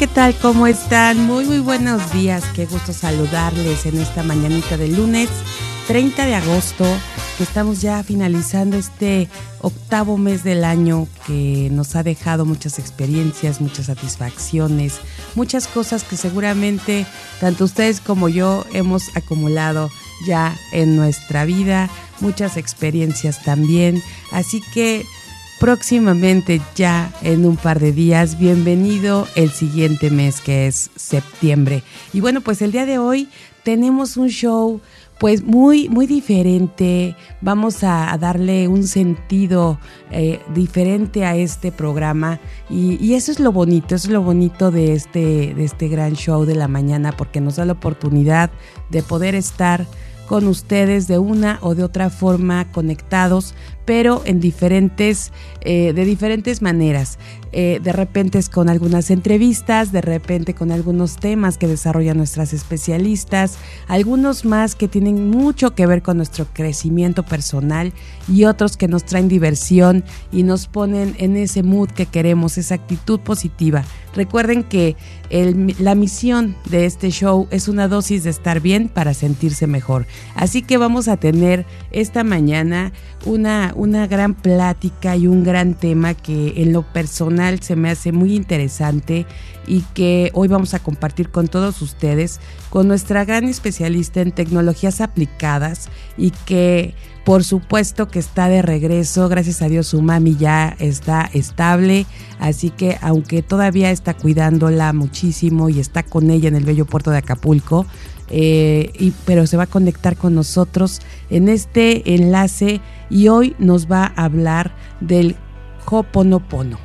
¿Qué tal? ¿Cómo están? Muy, muy buenos días. Qué gusto saludarles en esta mañanita de lunes 30 de agosto, que estamos ya finalizando este octavo mes del año que nos ha dejado muchas experiencias, muchas satisfacciones, muchas cosas que seguramente tanto ustedes como yo hemos acumulado ya en nuestra vida, muchas experiencias también. Así que próximamente ya en un par de días. Bienvenido el siguiente mes que es septiembre. Y bueno, pues el día de hoy tenemos un show pues muy, muy diferente. Vamos a, darle un sentido eh, diferente a este programa. Y, eso es lo bonito, eso es lo bonito de este, de este gran show de la mañana, porque nos da la oportunidad de poder estar con ustedes de una o de otra forma conectados, pero en diferentes, eh, de diferentes maneras. Eh, de repente es con algunas entrevistas, de repente con algunos temas que desarrollan nuestras especialistas, algunos más que tienen mucho que ver con nuestro crecimiento personal y otros que nos traen diversión y nos ponen en ese mood que queremos, esa actitud positiva. Recuerden que la misión de este show es una dosis de estar bien para sentirse mejor. Así que vamos a tener esta mañana una, una gran plática y un gran tema que en lo personal se me hace muy interesante y que hoy vamos a compartir con todos ustedes, con nuestra gran especialista en tecnologías aplicadas y que por supuesto que está de regreso, gracias a Dios su mami ya está estable, así que aunque todavía está cuidándola muchísimo y está con ella en el bello puerto de Acapulco, eh, y, pero se va a conectar con nosotros en este enlace y hoy nos va a hablar del Hoponopono.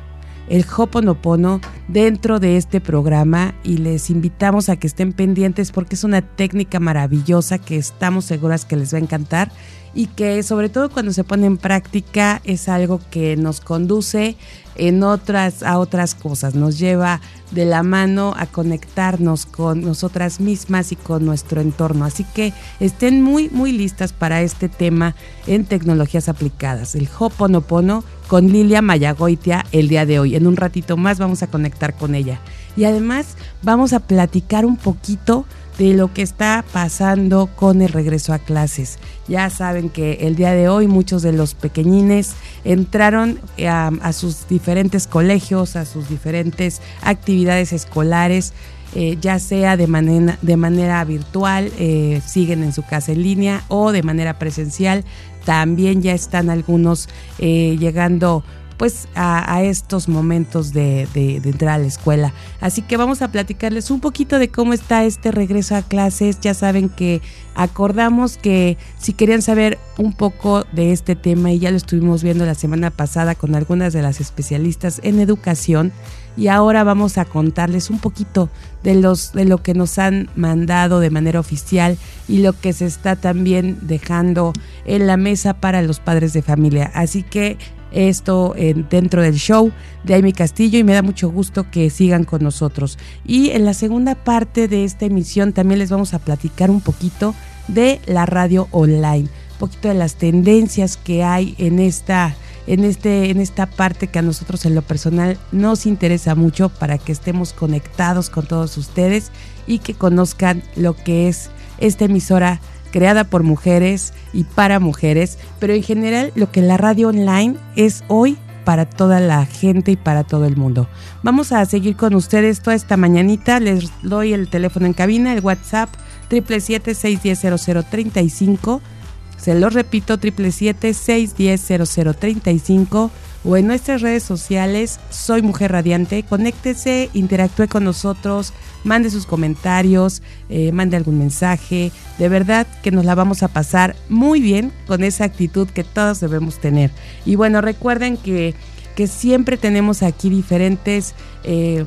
El Hoponopono dentro de este programa y les invitamos a que estén pendientes porque es una técnica maravillosa que estamos seguras que les va a encantar y que sobre todo cuando se pone en práctica es algo que nos conduce en otras a otras cosas, nos lleva de la mano a conectarnos con nosotras mismas y con nuestro entorno. Así que estén muy muy listas para este tema en tecnologías aplicadas, el Hoponopono con Lilia Mayagoitia el día de hoy. En un ratito más vamos a conectar con ella. Y además vamos a platicar un poquito de lo que está pasando con el regreso a clases. Ya saben que el día de hoy muchos de los pequeñines entraron a, sus diferentes colegios, a sus diferentes actividades escolares. Eh, ya sea de manera, virtual, eh, siguen en su casa en línea o de manera presencial. También ya están algunos eh, llegando pues a, estos momentos de, de, entrar a la escuela. Así que vamos a platicarles un poquito de cómo está este regreso a clases. Ya saben que acordamos que si querían saber un poco de este tema y ya lo estuvimos viendo la semana pasada con algunas de las especialistas en educación y ahora vamos a contarles un poquito de los de lo que nos han mandado de manera oficial y lo que se está también dejando en la mesa para los padres de familia. Así que esto dentro del show de Amy Castillo y me da mucho gusto que sigan con nosotros. Y en la segunda parte de esta emisión también les vamos a platicar un poquito de la radio online, un poquito de las tendencias que hay en esta en este en esta parte que a nosotros en lo personal nos interesa mucho para que estemos conectados con todos ustedes y que conozcan lo que es esta emisora creada por mujeres y para mujeres, pero en general lo que la radio online es hoy para toda la gente y para todo el mundo. Vamos a seguir con ustedes toda esta mañanita. Les doy el teléfono en cabina, el WhatsApp 777-610-0035. Se lo repito, 777-610-0035 o en nuestras redes sociales, Soy Mujer Radiante. Conéctese, interactúe con nosotros, mande sus comentarios, eh, mande algún mensaje. De verdad que nos la vamos a pasar muy bien con esa actitud que todos debemos tener. Y bueno, recuerden que porque siempre tenemos aquí diferentes eh,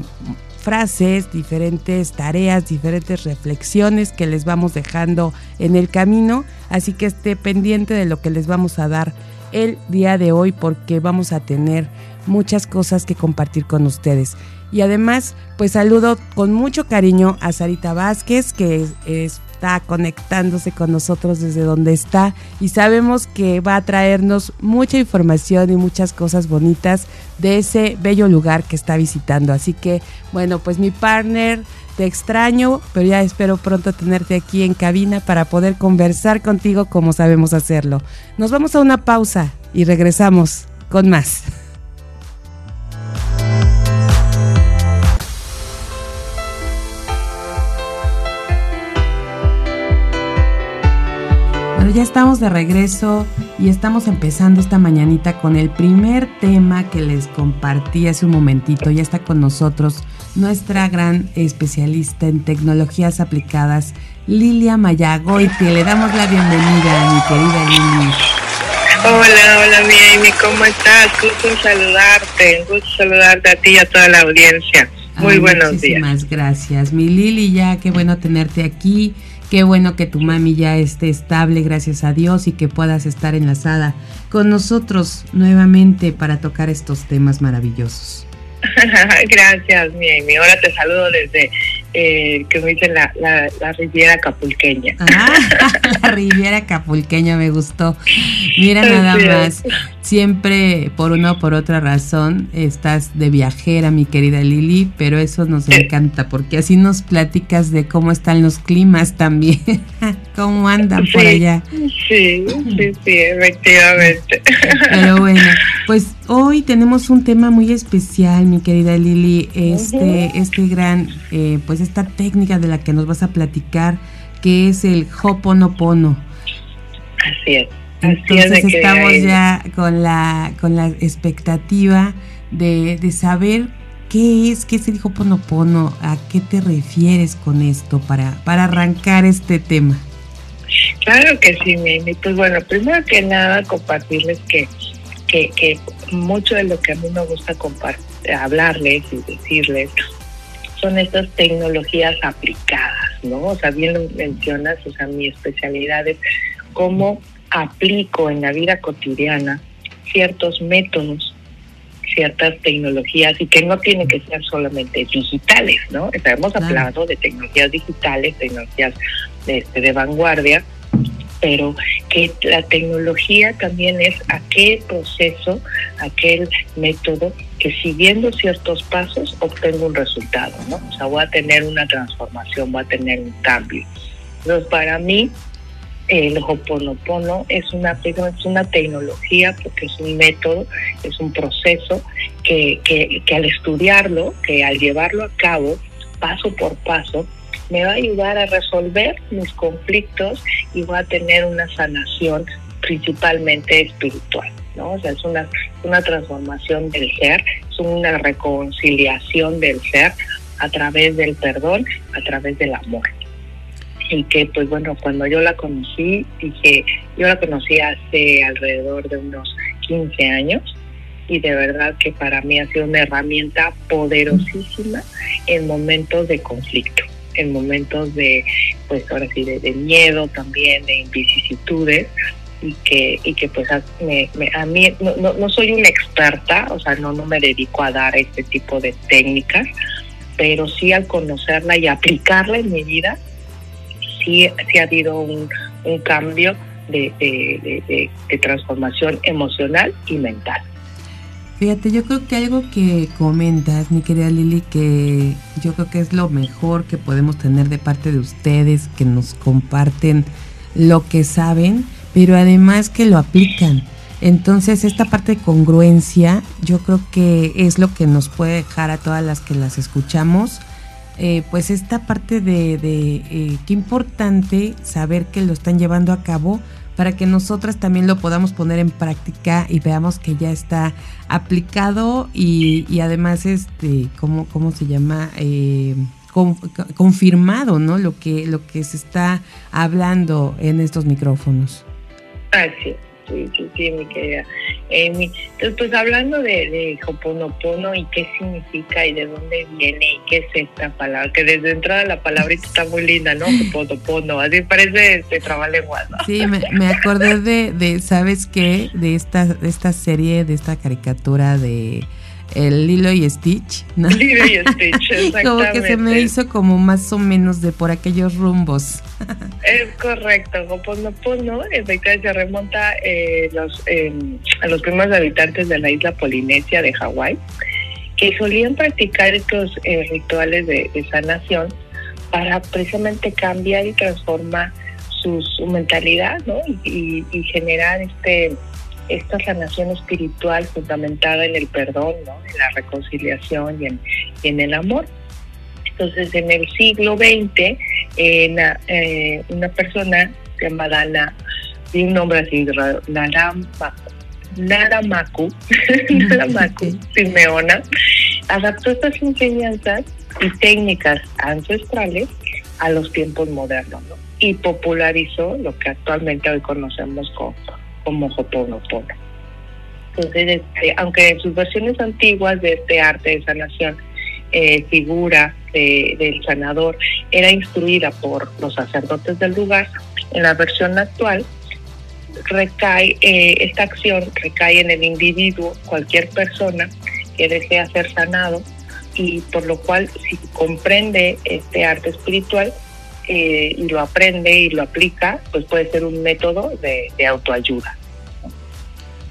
frases, diferentes tareas, diferentes reflexiones que les vamos dejando en el camino, así que esté pendiente de lo que les vamos a dar el día de hoy porque vamos a tener muchas cosas que compartir con ustedes. Y además, pues saludo con mucho cariño a Sarita Vázquez, que está conectándose con nosotros desde donde está y sabemos que va a traernos mucha información y muchas cosas bonitas de ese bello lugar que está visitando. Así que, bueno, pues mi partner, te extraño, pero ya espero pronto tenerte aquí en cabina para poder conversar contigo como sabemos hacerlo. Nos vamos a una pausa y regresamos con más. ya estamos de regreso y estamos empezando esta mañanita con el primer tema que les compartí hace un momentito. Ya está con nosotros nuestra gran especialista en tecnologías aplicadas, Lilia Mayagoiti. Le damos la bienvenida, mi querida Lili. Hola, hola mi Amy, ¿cómo estás? Gusto saludarte, gusto saludarte a ti y a toda la audiencia. Muy buenos días. Muchísimas gracias, mi Lili, ya qué bueno tenerte aquí. Qué bueno que tu mami ya esté estable, gracias a Dios, y que puedas estar enlazada con nosotros nuevamente para tocar estos temas maravillosos. gracias, mi, mi. Ahora te saludo desde eh, que me dicen la, la, Riviera Capulqueña. Ah, la Riviera Capulqueña me gustó. Mira nada más, siempre por una o por otra razón estás de viajera, mi querida Lili, pero eso nos encanta porque así nos platicas de cómo están los climas también, cómo andan por allá. Sí, sí, sí, efectivamente. Pero bueno, pues hoy tenemos un tema muy especial, mi querida Lili, este, este gran, eh, pues esta técnica de la que nos vas a platicar, que es el Hoponopono. Así es. Entonces estamos ya con la, con la expectativa de, de saber qué es, qué es el Hoponopono, a qué te refieres con esto para, para arrancar este tema. Claro que sí, Mimi. Pues bueno, primero que nada compartirles que, que, que mucho de lo que a mí me gusta hablarles y decirles son estas tecnologías aplicadas, ¿no? O sea, bien lo mencionas, o sea, mi especialidad es cómo aplico en la vida cotidiana ciertos métodos, ciertas tecnologías y que no tienen que ser solamente digitales, ¿no? O hemos hablado de tecnologías digitales, tecnologías de, este, de vanguardia, pero que la tecnología también es aquel proceso, aquel método que siguiendo ciertos pasos obtengo un resultado, ¿no? O sea, voy a tener una transformación, voy a tener un cambio. Entonces, para mí, el Hoponopono es una, es una tecnología porque es un método, es un proceso que, que, que al estudiarlo, que al llevarlo a cabo, paso por paso, me va a ayudar a resolver mis conflictos y voy a tener una sanación principalmente espiritual, ¿no? O sea, es una, una transformación del ser, es una reconciliación del ser a través del perdón, a través del amor. Y que, pues bueno, cuando yo la conocí, dije, yo la conocí hace alrededor de unos 15 años y de verdad que para mí ha sido una herramienta poderosísima en momentos de conflicto en momentos de, pues ahora sí, de, miedo también, de vicisitudes, y que, y que pues a, a mí no, no, soy una experta, o sea, no, no me dedico a dar este tipo de técnicas, pero sí al conocerla y aplicarla en mi vida, sí, sí ha habido un, un cambio de, de transformación emocional y mental. Fíjate, yo creo que algo que comentas, mi querida Lili, que yo creo que es lo mejor que podemos tener de parte de ustedes, que nos comparten lo que saben, pero además que lo aplican. Entonces, esta parte de congruencia, yo creo que es lo que nos puede dejar a todas las que las escuchamos. Eh, pues esta parte de, eh, qué importante saber que lo están llevando a cabo, para que nosotras también lo podamos poner en práctica y veamos que ya está aplicado y, además, este, ¿cómo, cómo se llama? Eh, confirmado, ¿no? Lo que, lo que se está hablando en estos micrófonos. Así, Sí, sí, sí, mi querida Amy. Entonces, pues hablando de, de Hoponopono y qué significa y de dónde viene y qué es esta palabra, que desde entrada la palabrita está muy linda, ¿no? Hoponopono, así parece este trabalenguas, ¿no? Sí, me, me acordé de, de, ¿sabes qué? De esta, de esta serie, de esta caricatura de el Lilo y Stitch, ¿no? Lilo y Stitch, exactamente. como que se me hizo como más o menos de por aquellos rumbos. Es correcto, Hoponopono efectivamente se remonta eh, los, eh, a los primeros habitantes de la isla Polinesia de Hawái, que solían practicar estos eh, rituales de, de, sanación para precisamente cambiar y transformar su, su mentalidad, ¿no? Y, y, y generar este esta sanación espiritual fundamentada en el perdón, ¿no? en la reconciliación y en, y en el amor. Entonces, en el siglo XX, eh, na, eh, una persona llamada Ana, de un nombre así, Naramaku, Naramaku, Naramaku Simeona, adaptó estas enseñanzas y técnicas ancestrales a los tiempos modernos ¿no? y popularizó lo que actualmente hoy conocemos como como Hoponopono. Entonces, este, aunque en sus versiones antiguas de este arte de sanación, eh, figura de, del sanador era instruida por los sacerdotes del lugar, en la versión actual recae, eh, esta acción recae en el individuo, cualquier persona que desea ser sanado, y por lo cual si comprende este arte espiritual, eh, y lo aprende y lo aplica, pues puede ser un método de autoayuda.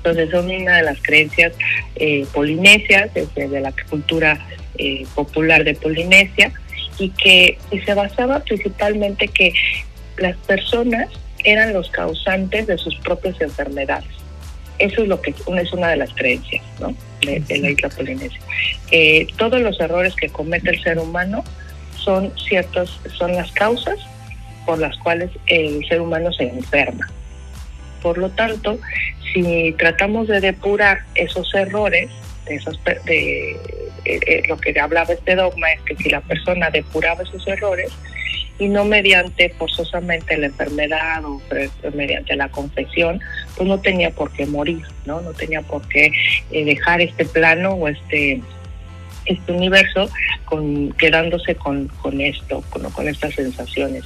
Entonces son una de las creencias eh, polinesias, desde de la cultura eh, popular de Polinesia, y que se basaba principalmente que las personas eran los causantes de sus propias enfermedades. Eso es lo que es una de las creencias ¿no? de, la isla polinesia. Todos los errores que comete el ser humano son ciertos, son las causas por las cuales el ser humano se enferma. Por lo tanto, si tratamos de depurar esos errores, de esos, de, de, de, lo que hablaba este dogma es que si la persona depuraba esos errores y no mediante forzosamente la enfermedad o mediante la confesión, pues no tenía por qué morir, no, no tenía por qué eh, dejar este plano o este este universo con, quedándose con, con esto, con, con estas sensaciones,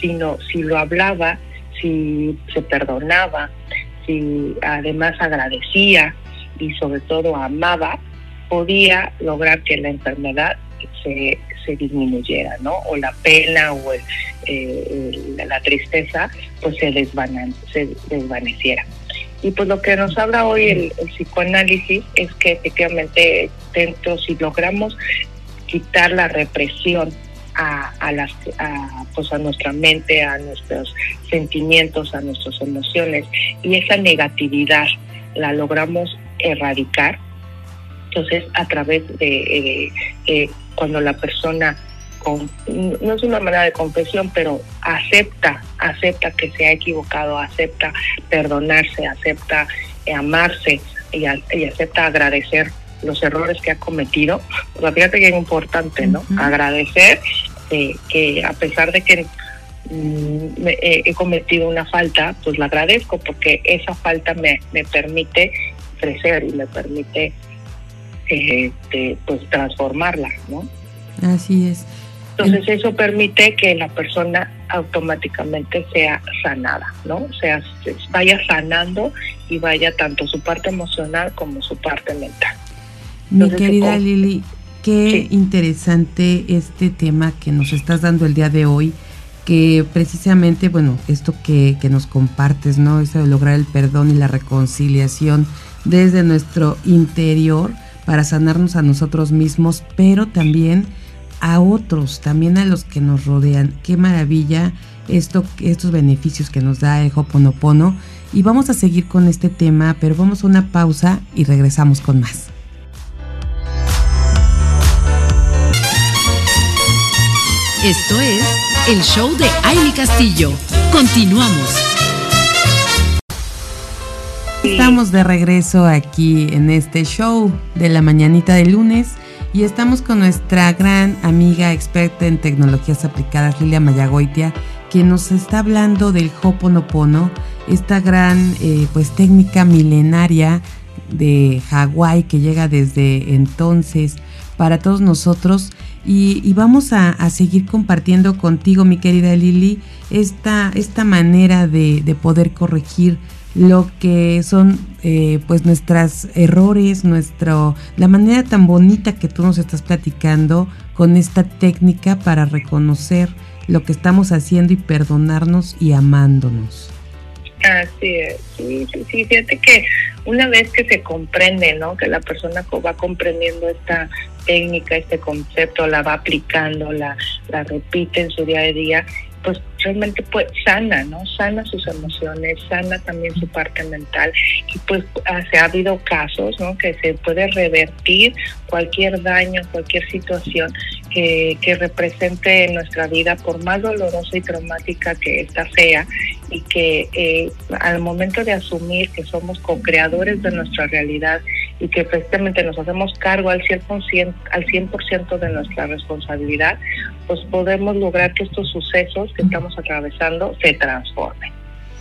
sino si lo hablaba, si se perdonaba, si además agradecía y sobre todo amaba, podía lograr que la enfermedad se, se disminuyera, ¿no? O la pena o eh, la tristeza, pues se, desvane, se desvaneciera. Y pues lo que nos habla hoy el, el psicoanálisis es que efectivamente dentro, si logramos quitar la represión a, a, las, a, pues a nuestra mente, a nuestros sentimientos, a nuestras emociones y esa negatividad la logramos erradicar. Entonces, a través de eh, eh, cuando la persona, con, no es una manera de confesión, pero acepta, acepta que se ha equivocado, acepta perdonarse, acepta eh, amarse y, a, y acepta agradecer los errores que ha cometido. O sea, fíjate que es importante, ¿no? Uh -huh. Agradecer eh, que a pesar de que mm, me, eh, he cometido una falta, pues la agradezco porque esa falta me, me permite crecer y me permite eh, de, pues transformarla, ¿no? Así es. Entonces El... eso permite que la persona automáticamente sea sanada, ¿no? O sea, vaya sanando y vaya tanto su parte emocional como su parte mental. Entonces, Mi querida Lili, qué sí. interesante este tema que nos estás dando el día de hoy, que precisamente, bueno, esto que, que nos compartes, ¿no? Eso de lograr el perdón y la reconciliación desde nuestro interior para sanarnos a nosotros mismos, pero también a otros, también a los que nos rodean. Qué maravilla esto, estos beneficios que nos da el Hoponopono. Y vamos a seguir con este tema, pero vamos a una pausa y regresamos con más. Esto es el show de Aile Castillo. Continuamos. Estamos de regreso aquí en este show de la mañanita de lunes y estamos con nuestra gran amiga experta en tecnologías aplicadas, Lilia Mayagoitia, que nos está hablando del Hoponopono esta gran eh, pues técnica milenaria de Hawái que llega desde entonces para todos nosotros y, vamos a, seguir compartiendo contigo mi querida Lili esta, esta manera de, de poder corregir lo que son eh, pues nuestros errores, nuestro, la manera tan bonita que tú nos estás platicando con esta técnica para reconocer lo que estamos haciendo y perdonarnos y amándonos. Así es, sí, sí, sí, fíjate que una vez que se comprende, ¿no? Que la persona va comprendiendo esta técnica, este concepto, la va aplicando, la, la repite en su día a día, pues realmente pues sana, ¿no? Sana sus emociones, sana también su parte mental y pues se ha habido casos, ¿no? Que se puede revertir cualquier daño, cualquier situación que, que represente en nuestra vida, por más dolorosa y traumática que esta sea, y que eh, al momento de asumir que somos co-creadores de nuestra realidad y que efectivamente nos hacemos cargo al 100%, al 100 de nuestra responsabilidad, pues podemos lograr que estos sucesos que estamos atravesando se transformen.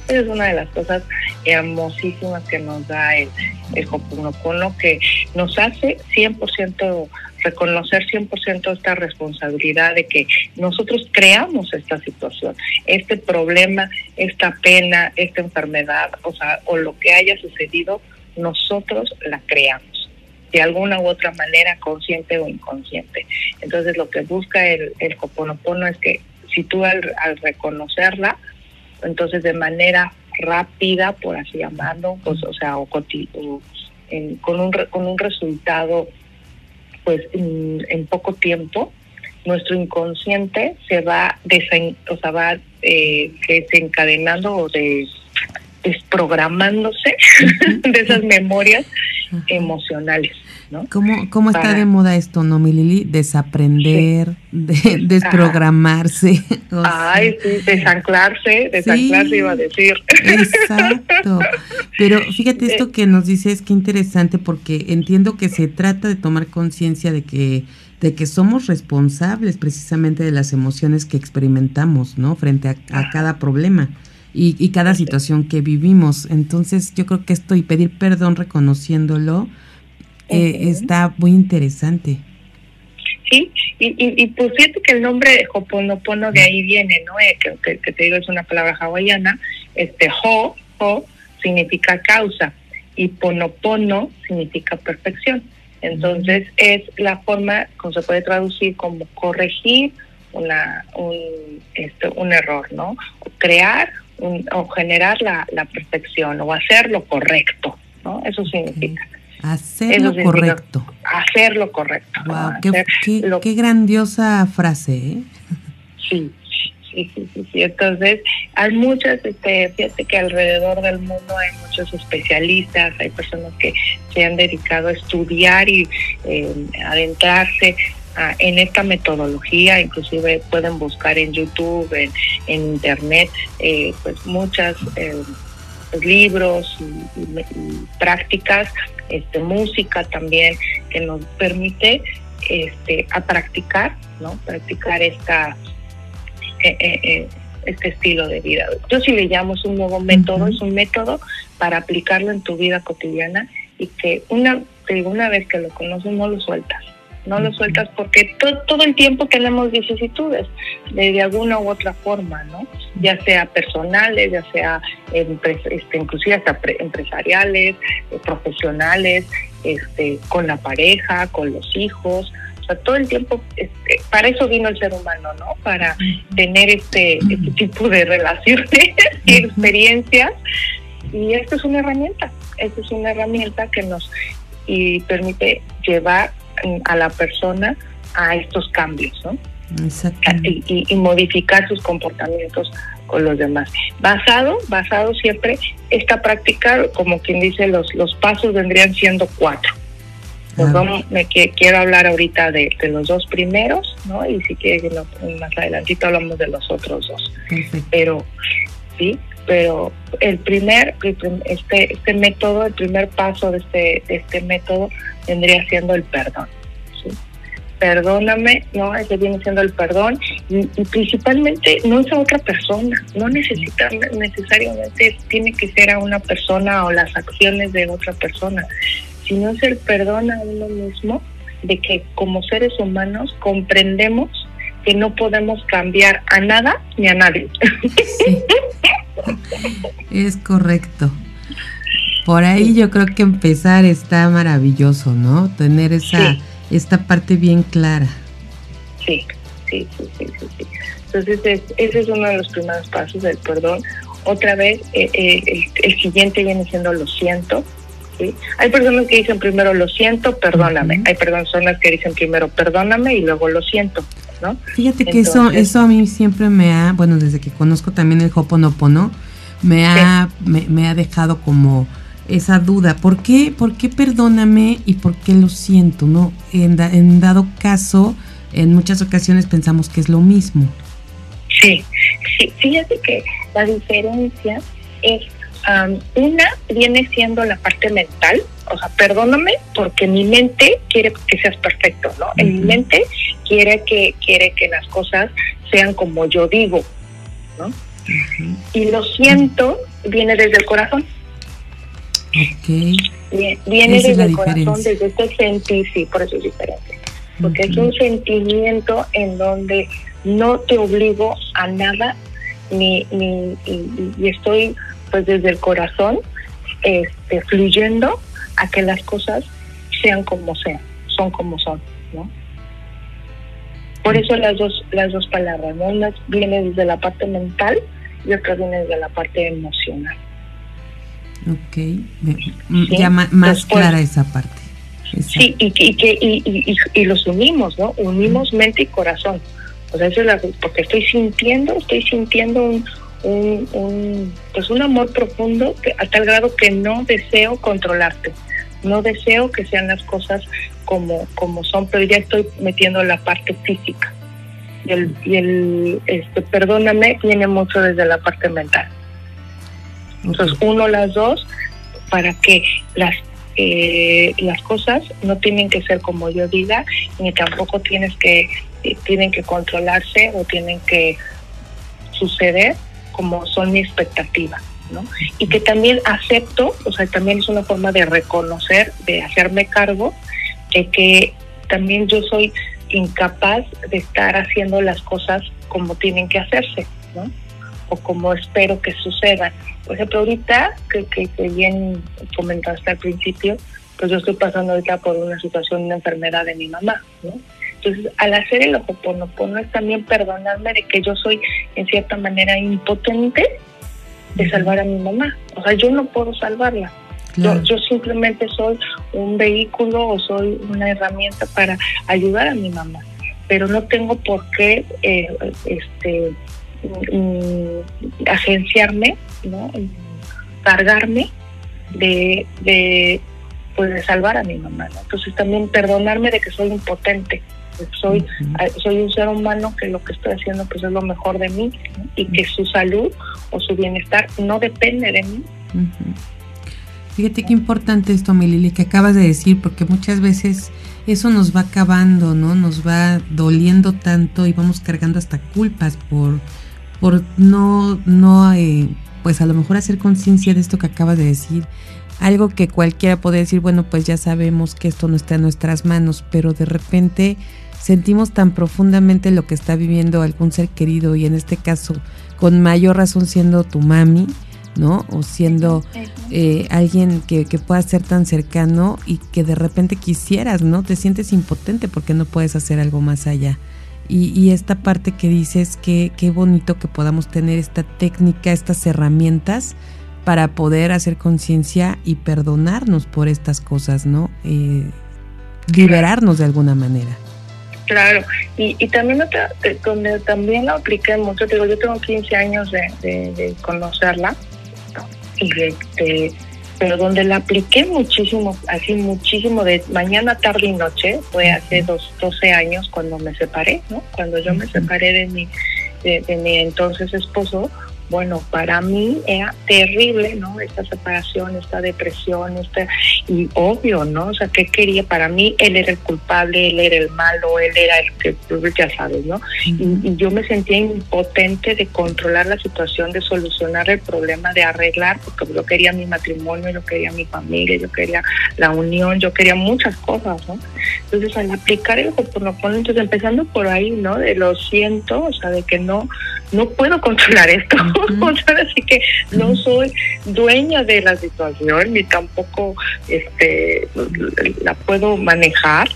Esa es una de las cosas hermosísimas que nos da el, el Hoponopono, que nos hace 100% reconocer 100% esta responsabilidad de que nosotros creamos esta situación, este problema, esta pena, esta enfermedad, o sea, o lo que haya sucedido, nosotros la creamos de alguna u otra manera, consciente o inconsciente. Entonces, lo que busca el, el Hoponopono es que si tú al, reconocerla, entonces de manera rápida, por así llamarlo, pues, o sea, o, con, un, con un resultado pues en, poco tiempo nuestro inconsciente se va, desen, o sea, va eh, desencadenando o de, desprogramándose de esas memorias emocionales. ¿No? ¿Cómo, cómo está de moda esto, no, mi Lili? Desaprender, desprogramarse. Ay, sí, desanclarse, desanclarse iba a decir. Exacto. Pero fíjate esto eh. que nos dices, qué interesante, porque entiendo que se trata de tomar conciencia de que de que somos responsables precisamente de las emociones que experimentamos, ¿no? Frente a, cada problema y, y, cada situación que vivimos. Entonces, yo creo que esto y pedir perdón reconociéndolo, eh, está muy interesante. Sí, y, y, y, pues fíjate que el nombre de Hoponopono de ahí viene, ¿no? Eh, que, que, te digo es una palabra hawaiana, este Ho, Ho significa causa y Ponopono significa perfección. Entonces es la forma, como se puede traducir como corregir una, un, este, un error, ¿no? O crear o generar la, la perfección o hacer lo correcto, ¿no? Eso significa. Hacer lo correcto. Hacer lo correcto. Wow, qué, grandiosa frase, ¿eh? Sí, sí, sí, sí, Entonces, hay muchas, este, fíjate que alrededor del mundo hay muchos especialistas, hay personas que se han dedicado a estudiar y eh, adentrarse en esta metodología, inclusive pueden buscar en YouTube, en, Internet, eh, pues muchas eh, libros y prácticas este, música también que nos permite este, a practicar, ¿no? Practicar esta, eh, eh, eh, este estilo de vida. Yo si le llamo un nuevo método, es un método para aplicarlo en tu vida cotidiana y que una, una vez que lo conoces no lo sueltas no lo sueltas porque todo el tiempo tenemos vicisitudes de, alguna u otra forma, ¿no? Ya sea personales, ya sea este, inclusive hasta empresariales, eh, profesionales, este, con la pareja, con los hijos, o sea, todo el tiempo, este, para eso vino el ser humano, ¿no? Para tener este, este tipo de relaciones y experiencias. Y esto es una herramienta, esto es una herramienta que nos y permite llevar a la persona a estos cambios, ¿no? Y, y, modificar sus comportamientos con los demás. Basado, basado siempre, esta práctica, como quien dice, los, los pasos vendrían siendo cuatro. Pues vamos, me quiero hablar ahorita de, los dos primeros, ¿no? Y si quieres, más adelantito hablamos de los otros dos. Pero, sí, pero el primer, este, este método, el primer paso de este, de este método vendría siendo el perdón. Perdóname, ¿no? Ese viene siendo el perdón y, principalmente no es a otra persona, no necesita necesariamente tiene que ser a una persona o las acciones de otra persona, sino es el perdón a uno mismo de que como seres humanos comprendemos que no podemos cambiar a nada ni a nadie. Es correcto. Por ahí yo creo que empezar está maravilloso, ¿no? Tener esa esta parte bien clara. Sí, sí, sí, sí, sí. Entonces ese es uno de los primeros pasos del perdón. Otra vez, eh, eh, el, siguiente viene siendo lo siento. ¿sí? Hay personas que dicen primero lo siento, perdóname. Hay personas que dicen primero perdóname y luego lo siento. ¿No? Fíjate que eso eso a mí siempre me ha, bueno, desde que conozco también el Hoponopono, me ha, me, ha dejado como esa duda. ¿Por qué, ¿Por qué perdóname y por qué lo siento? ¿no? En, en dado caso, en muchas ocasiones pensamos que es lo mismo. Sí, sí, fíjate que la diferencia es, una viene siendo la parte mental, o sea, perdóname porque mi mente quiere que seas perfecto, ¿no? En mi mente quiere que, quiere que las cosas sean como yo digo, ¿no? Y lo siento viene desde el corazón. Okay. Viene, desde el corazón, desde este sentir, sí, por eso es diferente. Porque es un sentimiento en donde no te obligo a nada, ni, ni y, estoy pues desde el corazón este, fluyendo a que las cosas sean como sean, son como son, ¿no? Por eso las dos, las dos palabras, ¿no? Una viene desde la parte mental y otra viene desde la parte emocional. Ok, ya más clara esa parte. Sí, y, y, y, y, los unimos, ¿no? Unimos mente y corazón. O sea, eso es la, porque estoy sintiendo, estoy sintiendo un, un, un, pues un amor profundo a tal grado que no deseo controlarte, no deseo que sean las cosas como, como son, pero ya estoy metiendo la parte física. Y el, y el este, perdóname viene mucho desde la parte mental. Entonces, uno, las dos, para que las eh, las cosas no tienen que ser como yo diga, ni tampoco tienes que eh, tienen que controlarse o tienen que suceder como son mi expectativa. ¿no? Y que también acepto, o sea, también es una forma de reconocer, de hacerme cargo de que también yo soy incapaz de estar haciendo las cosas como tienen que hacerse, ¿no? O como espero que sucedan. Por ejemplo, ahorita, que, que, bien comentaste al principio, pues yo estoy pasando ahorita por una situación, una enfermedad de mi mamá, ¿no? Entonces, al hacer el Ho'oponopono es también perdonarme de que yo soy, en cierta manera, impotente de salvar a mi mamá. O sea, yo no puedo salvarla. Yo, yo simplemente soy un vehículo o soy una herramienta para ayudar a mi mamá, pero no tengo por qué eh, este, mm, agenciarme, ¿no? cargarme de, de, pues de salvar a mi mamá. Entonces también perdonarme de que soy impotente soy, soy un ser humano que lo que estoy haciendo pues es lo mejor de mí y que su salud o su bienestar no depende de mí. Fíjate qué importante esto, Milili, que acabas de decir, porque muchas veces eso nos va acabando, ¿no? Nos va doliendo tanto y vamos cargando hasta culpas por, por no, no, eh, pues a lo mejor hacer conciencia de esto que acabas de decir. Algo que cualquiera puede decir, bueno, pues ya sabemos que esto no está en nuestras manos, pero de repente sentimos tan profundamente lo que está viviendo algún ser querido y en este caso con mayor razón siendo tu mami, ¿no? O siendo eh, alguien que, pueda ser tan cercano y que de repente quisieras, ¿no? Te sientes impotente porque no puedes hacer algo más allá. Y, y esta parte que dices, que qué bonito que podamos tener esta técnica, estas herramientas para poder hacer conciencia y perdonarnos por estas cosas, ¿no? Eh, liberarnos de alguna manera. Claro, y, y también otra, donde también lo apliqué mucho, digo, yo tengo 15 años de, conocerla, y este, pero donde la apliqué muchísimo, así muchísimo, de mañana, tarde y noche, fue hace dos, 12 años cuando me separé, ¿no? Cuando yo me separé de mi, de, mi entonces esposo, Bueno, para mí era terrible, ¿no? Esta separación, esta depresión, esta, y obvio, ¿no? O sea, ¿qué quería? Para mí él era el culpable, él era el malo, él era el que, ya sabes, ¿no? y, yo me sentía impotente de controlar la situación, de solucionar el problema, de arreglar, porque yo quería mi matrimonio, yo quería mi familia, yo quería la unión, yo quería muchas cosas, ¿no? Entonces, al aplicar el Hoponopono, entonces empezando por ahí, ¿no? De lo siento, o sea, de que no, no puedo controlar esto. Así que no soy dueña de la situación ni tampoco este la puedo manejar.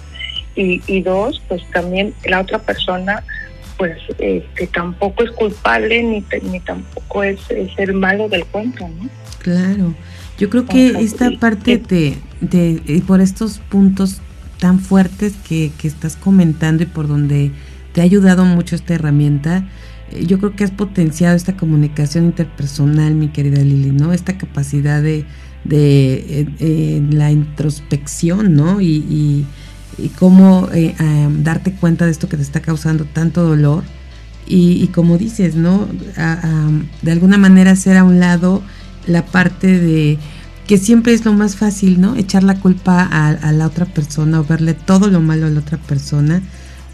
Y, y dos, pues también la otra persona pues este, tampoco es culpable ni, ni tampoco es, es, el malo del cuento, ¿no? Claro. Yo creo que esta parte de, de, por estos puntos tan fuertes que, que estás comentando y por donde te ha ayudado mucho esta herramienta, yo creo que has potenciado esta comunicación interpersonal, mi querida Lili, ¿no? Esta capacidad de, de eh, eh, la introspección, ¿no? Y, y, cómo eh, darte cuenta de esto que te está causando tanto dolor. Y, como dices, ¿no? de alguna manera hacer a un lado la parte de que siempre es lo más fácil, ¿no? Echar la culpa a la otra persona o verle todo lo malo a la otra persona.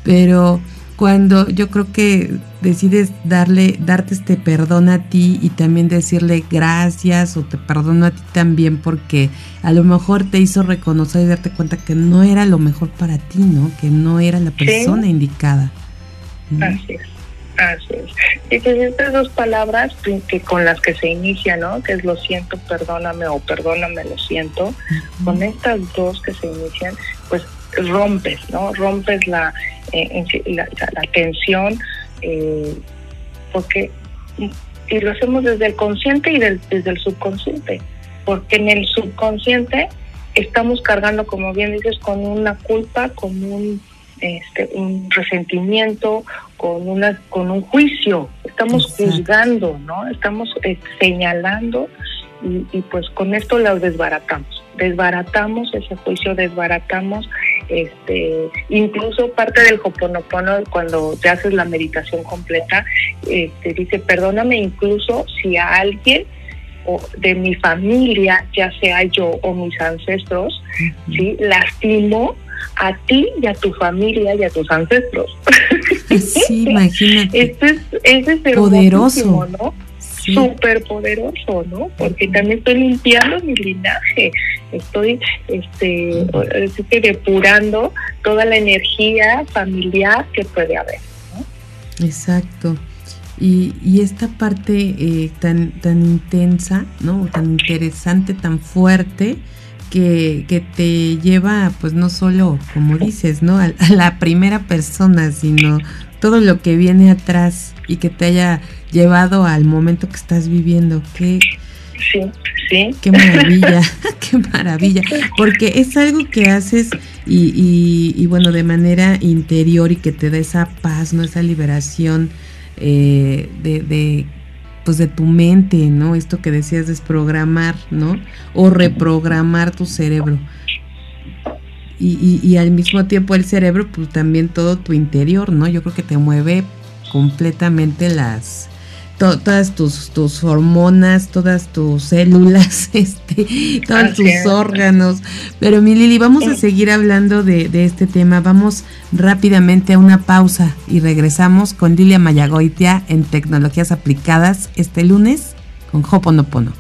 Pero cuando yo creo que decides darle, darte este perdón a ti y también decirle gracias o te perdono a ti también porque a lo mejor te hizo reconocer y darte cuenta que no era lo mejor para ti, ¿no? Que no era la persona indicada. Así es, así es. Y pues estas dos palabras que con las que se inicia, ¿no? Que es lo siento, perdóname o perdóname, lo siento. Con estas dos que se inician, pues rompes, ¿no? Rompes la, eh, la, tensión, eh, porque y lo hacemos desde el consciente y desde el subconsciente, porque en el subconsciente estamos cargando, como bien dices, con una culpa, con un este, un resentimiento, con una con un juicio, estamos juzgando, ¿no? Estamos eh, señalando y, y, pues con esto lo desbaratamos, desbaratamos ese juicio, desbaratamos este, incluso parte del Hoponopono, cuando te haces la meditación completa, te este, dice, perdóname incluso si a alguien o de mi familia, ya sea yo o mis ancestros, ¿sí? lastimo a ti y a tu familia y a tus ancestros. Sí, imagínate. Este es, este poderoso, ¿no? Súper poderoso, ¿no? Porque también estoy limpiando mi linaje, estoy este, depurando toda la energía familiar que puede haber. ¿no? Exacto. Y, y, esta parte eh, tan, tan intensa, ¿no? Tan interesante, tan fuerte, que, que, te lleva, pues no solo, como dices, ¿no? a la primera persona, sino todo lo que viene atrás y que te haya llevado al momento que estás viviendo. Qué, sí, sí. Qué maravilla, qué maravilla. Porque es algo que haces y, y, bueno, de manera interior y que te da esa paz, ¿no? Esa liberación eh, de, de pues de tu mente, ¿no? Esto que decías desprogramar, ¿no? O reprogramar tu cerebro y, y, al mismo tiempo el cerebro, pues también todo tu interior, ¿no? Yo creo que te mueve completamente las todas tus, tus hormonas, todas tus células, este, todos tus órganos. Pero mi Lili, vamos a seguir hablando de, de, este tema. Vamos rápidamente a una pausa y regresamos con Lilia Mayagoitia en Tecnologías Aplicadas este lunes con Hoponopono.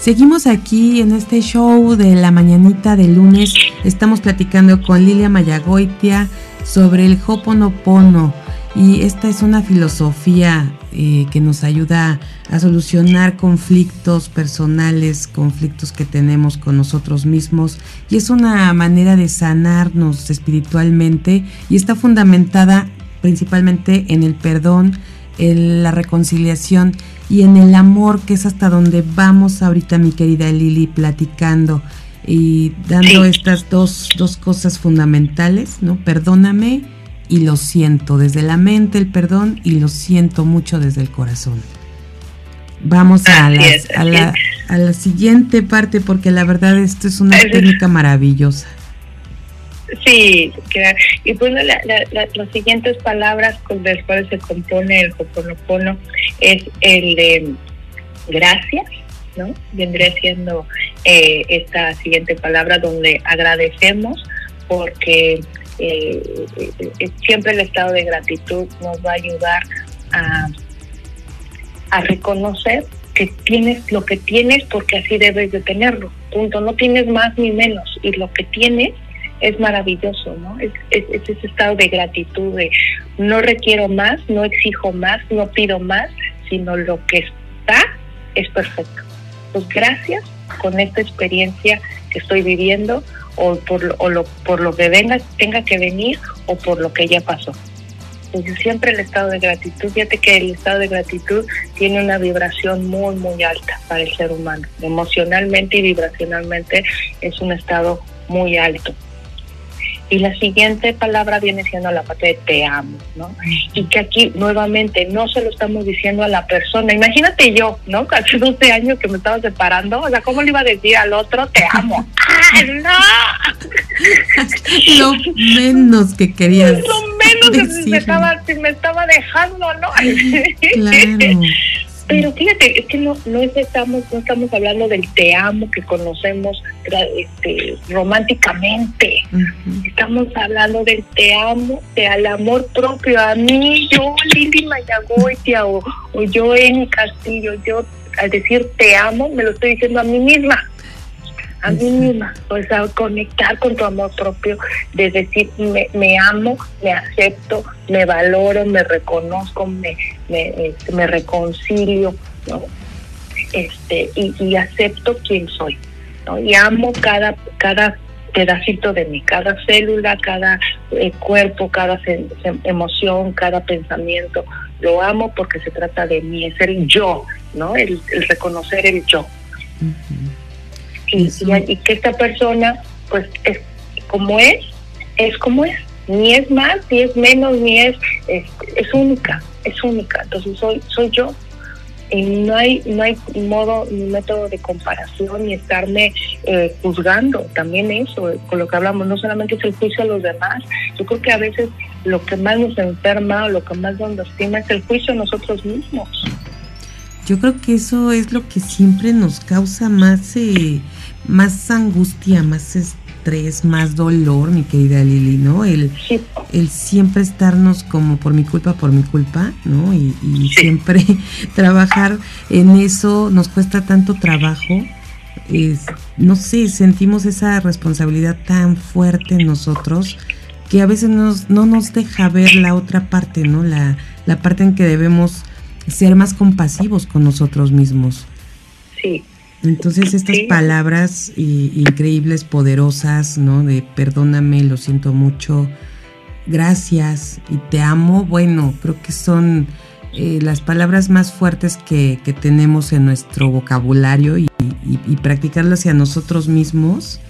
Seguimos aquí en este show de la mañanita de lunes. Estamos platicando con Lilia Mayagoitia sobre el Hoponopono. Y esta es una filosofía eh, que nos ayuda a solucionar conflictos personales, conflictos que tenemos con nosotros mismos. Y es una manera de sanarnos espiritualmente y está fundamentada principalmente en el perdón, en la reconciliación y en el amor, que es hasta donde vamos ahorita, mi querida Lili, platicando y dando estas dos, dos cosas fundamentales, ¿no? Perdóname y lo siento desde la mente el perdón y lo siento mucho desde el corazón. Vamos a, a, la, a la siguiente parte porque la verdad esto es una técnica maravillosa. Sí, y bueno, las siguientes palabras con las cuales se compone el Hoponopono es el de gracias, ¿no? Vendría siendo eh, esta siguiente palabra donde agradecemos porque eh, eh, siempre el estado de gratitud nos va a ayudar a, a reconocer que tienes lo que tienes porque así debes de tenerlo. Punto. No tienes más ni menos. Y lo que tienes es maravilloso, ¿no? Es, ese estado de gratitud, de no requiero más, no exijo más, no pido más, sino lo que está es perfecto. Pues gracias con esta experiencia que estoy viviendo o por, lo, por lo que venga, tenga que venir o por lo que ya pasó. Entonces siempre el estado de gratitud, fíjate que el estado de gratitud tiene una vibración muy, muy alta para el ser humano. Emocionalmente y vibracionalmente es un estado muy alto. Y la siguiente palabra viene siendo la parte de te amo, ¿no? Y que aquí nuevamente no se lo estamos diciendo a la persona. Imagínate yo, ¿no? Hace 12 años que me estaba separando, o sea, ¿cómo le iba a decir al otro te amo? ¡Ah, no! lo menos que querías. Lo menos que me estaba, me estaba dejando, ¿no? claro. Pero fíjate, es que no, no estamos, no estamos hablando del te amo que conocemos este, románticamente. Estamos hablando del te amo, del amor propio a mí, yo, Lili Mayagoitia, o, o yo, en Castillo. Yo, al decir te amo, me lo estoy diciendo a mí misma a mí misma, o sea, conectar con tu amor propio, de decir, me, me amo, me acepto, me valoro, me reconozco, me, me, este, me reconcilio, ¿no? Este, y, y, acepto quién soy, ¿no? Y amo cada, cada pedacito de mí, cada célula, cada eh, cuerpo, cada emoción, cada pensamiento. Lo amo porque se trata de mí, es el yo, ¿no? El, reconocer el yo y, que esta persona pues es como es, es como es, ni es más, ni es menos, ni es, es, única, es única, entonces soy, soy yo. Y no hay, no hay modo ni método de comparación ni estarme eh, juzgando. También eso, con lo que hablamos, no solamente es el juicio a los demás. Yo creo que a veces lo que más nos enferma o lo que más nos lastima es el juicio a nosotros mismos. Yo creo que eso es lo que siempre nos causa más eh, más angustia, más estrés, más dolor, mi querida Lili, ¿no? El, el siempre estarnos como por mi culpa, por mi culpa, ¿no? Y, siempre trabajar en eso nos cuesta tanto trabajo. Es, no sé, sentimos esa responsabilidad tan fuerte en nosotros que a veces nos, no nos deja ver la otra parte, ¿no? La, la parte en que debemos ser más compasivos con nosotros mismos. Sí, entonces estas palabras increíbles, poderosas, ¿no? De perdóname, lo siento mucho, gracias y te amo, bueno, creo que son eh, las palabras más fuertes que, tenemos en nuestro vocabulario y, practicarlas hacia nosotros mismos.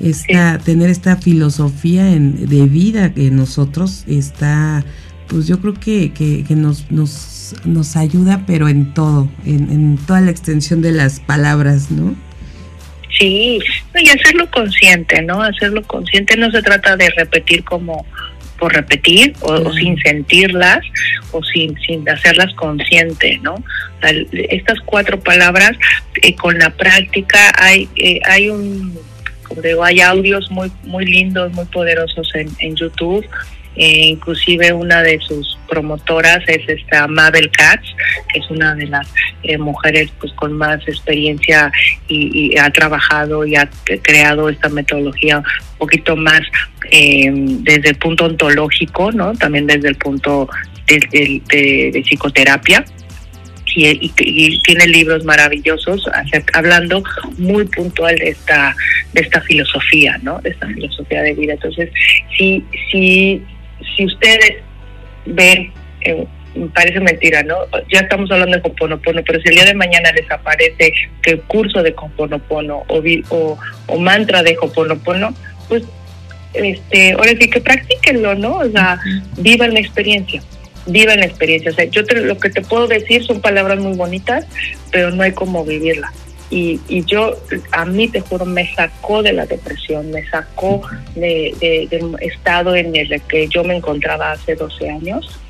Esta, Tener esta filosofía de vida en nosotros está, pues yo creo que, que nos, nos nos, ayuda, pero en todo, en, toda la extensión de las palabras, ¿no? Sí, y hacerlo consciente, ¿no? Hacerlo consciente no se trata de repetir como por repetir o, sin sentirlas o sin, sin hacerlas consciente, ¿no? estas cuatro palabras eh, con la práctica hay eh, hay un como digo, hay audios muy muy lindos, muy poderosos en, en YouTube eh, inclusive una de sus promotoras es esta Mabel Katz, que es una de las eh, mujeres pues con más experiencia y, ha trabajado y ha creado esta metodología un poquito más eh, desde el punto ontológico, no, también desde el punto de, de, psicoterapia. Y, y, tiene libros maravillosos hablando muy puntual de esta de esta filosofía, ¿no? De esta filosofía de vida. Entonces, sí, sí si ustedes ven, eh, parece mentira, ¿no? Ya estamos hablando de Componopono, pero si el día de mañana les aparece que curso de Componopono o, o, o mantra de Componopono, pues este, ahora sí que practíquenlo, ¿no? O sea, vivan la experiencia, vivan la experiencia. O sea, yo lo que te puedo decir son palabras muy bonitas, pero no hay cómo vivirla. Y, y, yo, a mí te juro, me sacó de la depresión, me sacó de, del estado en el que yo me encontraba hace 12 años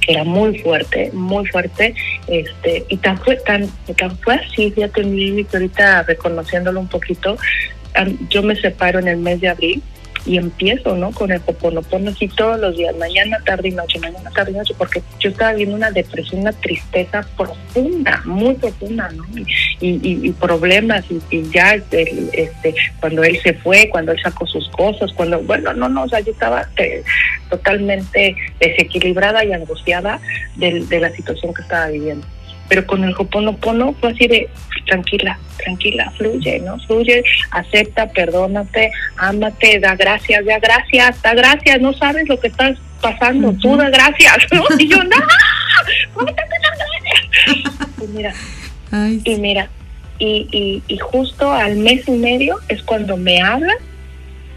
que era muy fuerte, muy fuerte, este, y tan fue, tan, tan fue así, fíjate, mi ahorita reconociéndolo un poquito, yo me separo en el mes de abril, y empiezo, ¿no? Con el Hoponopono así todos los días, mañana, tarde y noche, mañana, tarde y noche, porque yo estaba viendo una depresión, una tristeza profunda, muy profunda, ¿no? Y, y, problemas, y, ya este, cuando él se fue, cuando él sacó sus cosas, cuando, bueno, no, no, o sea, yo estaba eh, totalmente desequilibrada y angustiada de, de la situación que estaba viviendo pero con el Hoponopono fue así de tranquila, tranquila, fluye, ¿no? Fluye, acepta, perdónate, ámate, da gracias, da gracias, da gracias, no sabes lo que estás pasando, tú da gracias, ¿no? Y yo, no, ¿cómo te gracias? Y mira, y mira, y, y, y justo al mes y medio es cuando me hablan,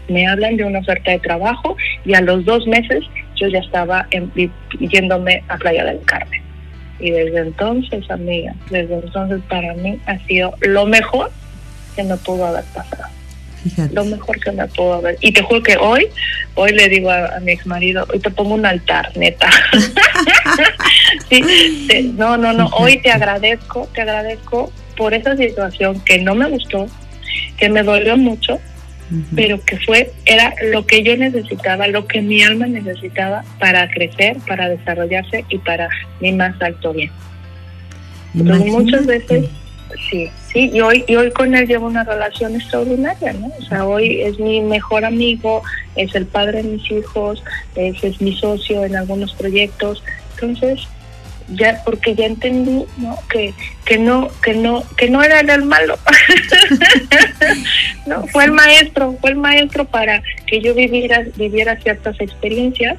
me hablan de una oferta de trabajo y a los dos meses yo ya estaba en, yéndome a Playa del Carmen. Y desde entonces, amiga, desde entonces para mí ha sido lo mejor que me pudo haber pasado. Lo mejor que me pudo haber. Y te juro que hoy, hoy le digo a, mi ex marido, hoy te pongo un altar, neta. sí, no, no, no, hoy te agradezco, te agradezco por esa situación que no me gustó, que me dolió mucho, pero que fue, era lo que yo necesitaba, lo que mi alma necesitaba para crecer, para desarrollarse y para mi más alto bien. Entonces muchas veces, sí, sí, y hoy, y hoy con él llevo una relación extraordinaria, ¿no? O sea, hoy es mi mejor amigo, es el padre de mis hijos, es, es mi socio en algunos proyectos. Entonces, ya porque ya entendí no que que no que no que no era el malo. No fue el maestro fue el maestro para que yo viviera viviera ciertas experiencias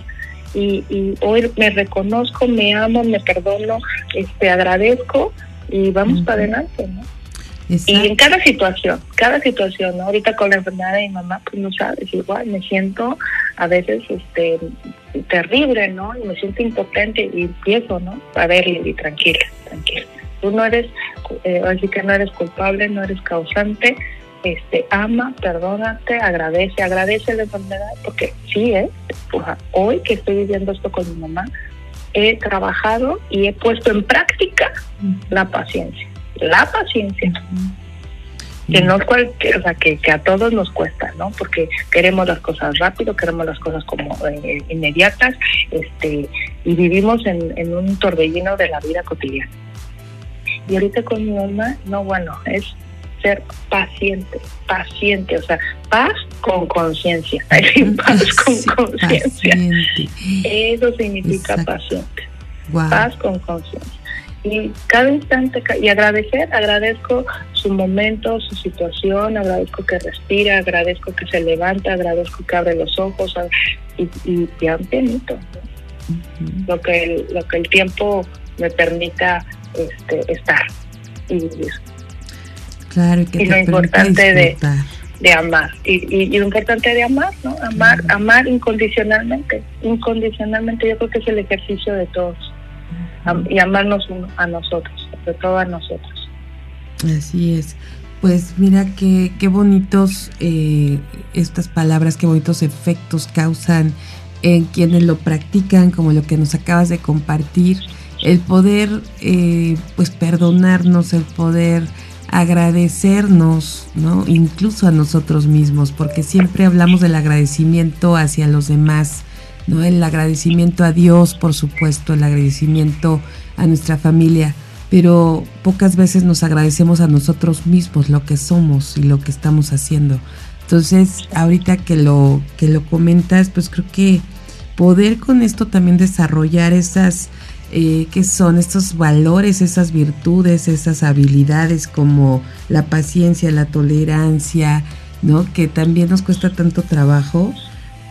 y, y hoy me reconozco me amo me perdono este agradezco y vamos para adelante no y en cada situación, cada situación, ¿no? Ahorita con la enfermedad de mi mamá, pues no sabes, igual me siento a veces este terrible, ¿no? Y me siento impotente y empiezo, ¿no? A ver, y tranquila, tranquila. Tú no eres, eh, así que no eres culpable, no eres causante, este, ama, perdónate, agradece, agradece la enfermedad, porque sí, ¿eh? hoy que estoy viviendo esto con mi mamá, he trabajado y he puesto en práctica la paciencia la paciencia. Que no cualquier, o sea, que, a todos nos cuesta, ¿no? Porque queremos las cosas rápido, queremos las cosas como eh, inmediatas, este, y vivimos en, en un torbellino de la vida cotidiana. Y ahorita con mi mamá, no, bueno, es ser paciente, paciente, o sea, paz con conciencia, paz con conciencia. Eso significa paciente, paz con conciencia y cada instante y agradecer, agradezco su momento, su situación, agradezco que respira, agradezco que se levanta, agradezco que abre los ojos y, y ya pianito, lo que el, lo que el tiempo me permita este, estar y vivir. Claro, y, que lo importante de, de amar y, y, lo importante de amar, ¿no? Amar, amar incondicionalmente, incondicionalmente. Yo creo que es el ejercicio de todos y amarnos a nosotros, sobre todo a nosotros. Así es. Pues mira qué, qué bonitos eh, estas palabras, qué bonitos efectos causan en quienes lo practican, como lo que nos acabas de compartir, el poder eh, pues perdonarnos, el poder agradecernos, ¿no? Incluso a nosotros mismos, porque siempre hablamos del agradecimiento hacia los demás, ¿no? El agradecimiento a Dios, por supuesto, el agradecimiento a nuestra familia, pero pocas veces nos agradecemos a nosotros mismos lo que somos y lo que estamos haciendo. Entonces, ahorita que lo que lo comentas, pues creo que poder con esto también desarrollar esas eh, que son estos valores, esas virtudes, esas habilidades como la paciencia, la tolerancia, ¿no? Que también nos cuesta tanto trabajo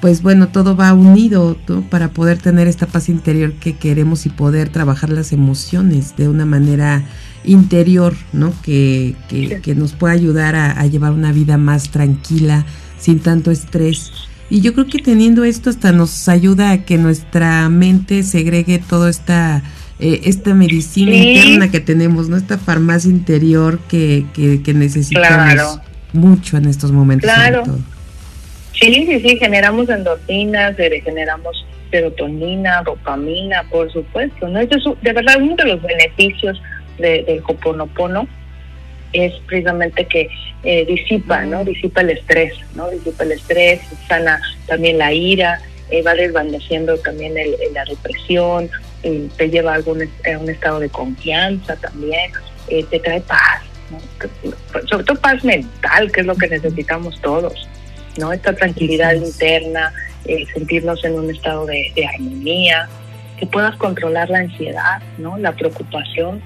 pues bueno, todo va unido para poder tener esta paz interior que queremos y poder trabajar las emociones de una manera interior, ¿no? Que, que, nos pueda ayudar a, llevar una vida más tranquila, sin tanto estrés. Y yo creo que teniendo esto hasta nos ayuda a que nuestra mente segregue toda esta eh, esta medicina interna que tenemos, ¿no? Esta farmacia interior que, que, necesitamos mucho en estos momentos. Claro. Sí, sí, sí, generamos endorfinas, generamos serotonina, dopamina, por supuesto, ¿no? Eso es, de verdad, uno de los beneficios de, del Hoponopono es precisamente que eh, disipa, ¿no? Disipa el estrés, ¿no? Disipa el estrés, sana también la ira, eh, va desvaneciendo también el, la depresión, eh, te lleva a, algún, a un estado de confianza también, te trae paz, sobre todo paz mental, que es lo que necesitamos todos, ¿no? Esta tranquilidad interna, sentirnos en un estado de, de armonía, que puedas controlar la ansiedad, ¿no? La preocupación.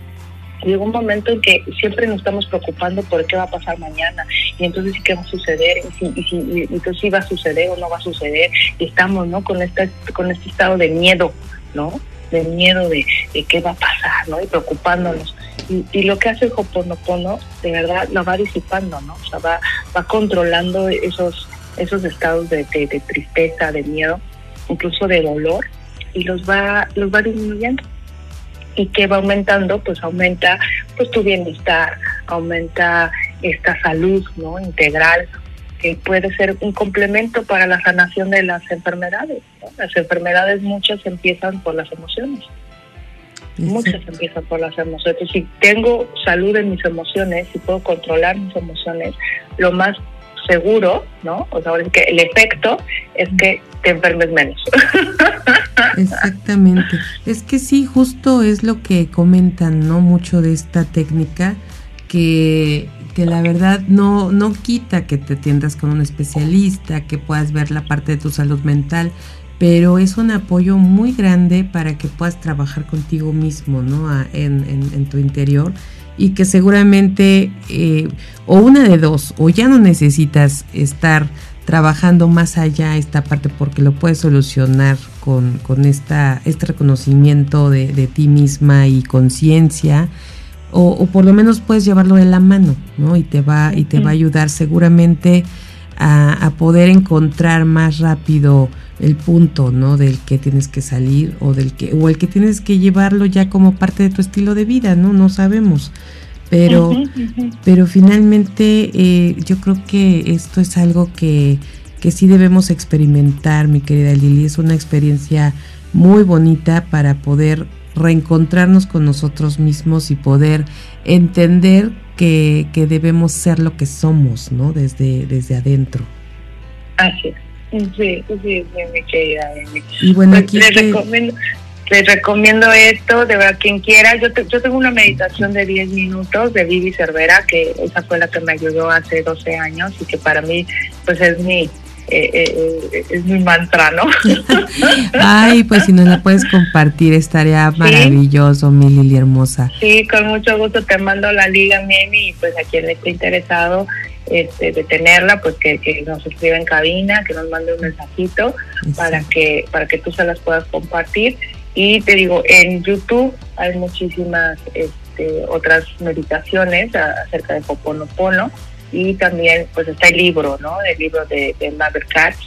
Llegó un momento en que siempre nos estamos preocupando por qué va a pasar mañana y entonces qué va a suceder y, si, y, si, entonces si va a suceder o no va a suceder y estamos no con este con este estado de miedo no de miedo de, qué va a pasar no y preocupándonos. Y, lo que hace el Hoponopono de verdad lo va disipando no o sea va va controlando esos esos estados de, de, de tristeza de miedo incluso de dolor y los va los va disminuyendo y que va aumentando, pues aumenta pues tu bienestar, aumenta esta salud no integral que puede ser un complemento para la sanación de las enfermedades. Las enfermedades muchas empiezan por las emociones. Muchas empiezan por las emociones. Si tengo salud en mis emociones, si puedo controlar mis emociones, lo más seguro, ¿no? O sea, que el efecto es que te enfermes menos. Exactamente. Es que sí, justo es lo que comentan, ¿no? Mucho de esta técnica que, que la verdad no, no quita que te atiendas con un especialista, que puedas ver la parte de tu salud mental, pero es un apoyo muy grande para que puedas trabajar contigo mismo, ¿no? en tu interior y que seguramente eh, o una de dos, o ya no necesitas estar trabajando más allá esta parte porque lo puedes solucionar con, con esta, este reconocimiento de, de ti misma y conciencia, o, o, por lo menos puedes llevarlo de la mano, ¿no? Y te va, y te va a ayudar seguramente a, poder encontrar más rápido el punto, ¿no? Del que tienes que salir o del que o el que tienes que llevarlo ya como parte de tu estilo de vida, ¿no? No sabemos. Pero, pero finalmente eh, yo creo que esto es algo que, que sí debemos experimentar, mi querida Lili. Es una experiencia muy bonita para poder reencontrarnos con nosotros mismos y poder entender que, que debemos ser lo que somos, ¿no? Desde, desde adentro. Así es. Sí, sí, sí, mi querida Y bueno, pues, aquí les, recomiendo, les recomiendo esto, de verdad, quien quiera. Yo, yo tengo una meditación de 10 minutos de Vivi Cervera, que esa fue la que me ayudó hace 12 años y que para mí, pues es mi, eh, eh, es mi mantra, ¿no? Ay, pues si nos la puedes compartir, estaría maravilloso, mi Lili hermosa. Sí, con mucho gusto te mando la liga, Mimi, y pues a quien le esté interesado este, de tenerla, pues que, que nos escriba en cabina, que nos mande un mensajito para que para que tú se las puedas compartir. Y te digo, en YouTube hay muchísimas este, otras meditaciones acerca de Hoponopono y también pues está el libro, ¿no? El libro de, de Mother Katz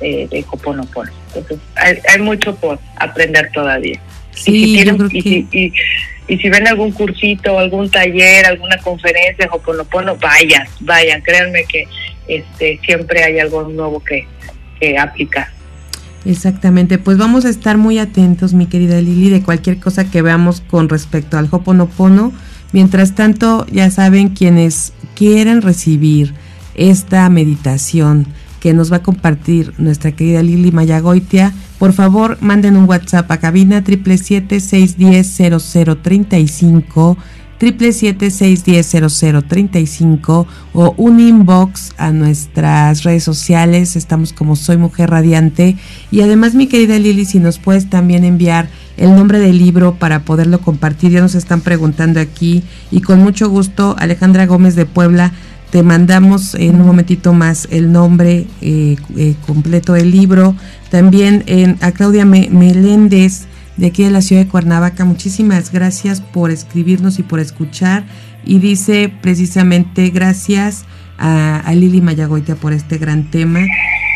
eh, de Hoponopono. Entonces hay, hay, mucho por aprender todavía. Sí, y, si tienen, y, si, y, si ven algún cursito, algún taller, alguna conferencia Hoponopono, vayan, vayan, créanme que este siempre hay algo nuevo que, que aplicar. Exactamente, pues vamos a estar muy atentos, mi querida Lili, de cualquier cosa que veamos con respecto al Hoponopono. Mientras tanto, ya saben quienes quieran recibir esta meditación que nos va a compartir nuestra querida Lili Mayagoitia, por favor manden un WhatsApp a cabina 777-610-0035, 777-610-0035 o un inbox a nuestras redes sociales, estamos como Soy Mujer Radiante. Y además mi querida Lili, si nos puedes también enviar el nombre del libro para poderlo compartir. Ya nos están preguntando aquí. Y con mucho gusto Alejandra Gómez de Puebla te mandamos en un momentito más el nombre eh, eh, completo del libro. También en, a Claudia Meléndez de aquí de la ciudad de Cuernavaca, muchísimas gracias por escribirnos y por escuchar. Y dice precisamente gracias a, Lili Mayagoita por este gran tema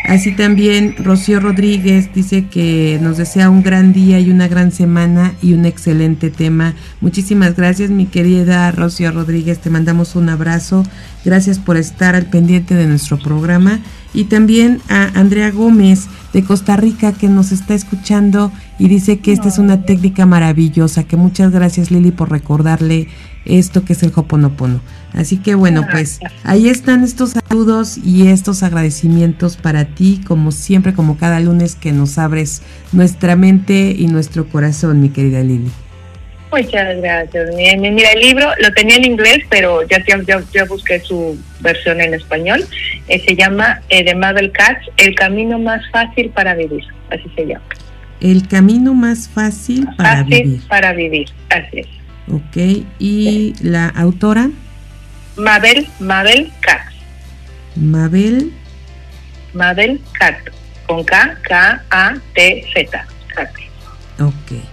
Así también Rocío Rodríguez dice que nos desea un gran día y una gran semana y un excelente tema. Muchísimas gracias mi querida Rocío Rodríguez, te mandamos un abrazo. Gracias por estar al pendiente de nuestro programa. Y también a Andrea Gómez de Costa Rica que nos está escuchando y dice que esta es una técnica maravillosa, que muchas gracias Lili por recordarle esto que es el Hoponopono. Así que bueno, pues ahí están estos saludos y estos agradecimientos para ti, como siempre, como cada lunes que nos abres nuestra mente y nuestro corazón, mi querida Lili. Muchas gracias. Mira, el libro lo tenía en inglés, pero ya, ya, ya busqué su versión en español. Eh, se llama eh, de Mabel Katz, El camino más fácil para vivir. Así se llama. El camino más fácil para vivir. Para vivir, así es. Ok, ¿y la autora? Mabel, Mabel Katz. Mabel. Mabel Katz, con K, K-A-T-Z. Ok.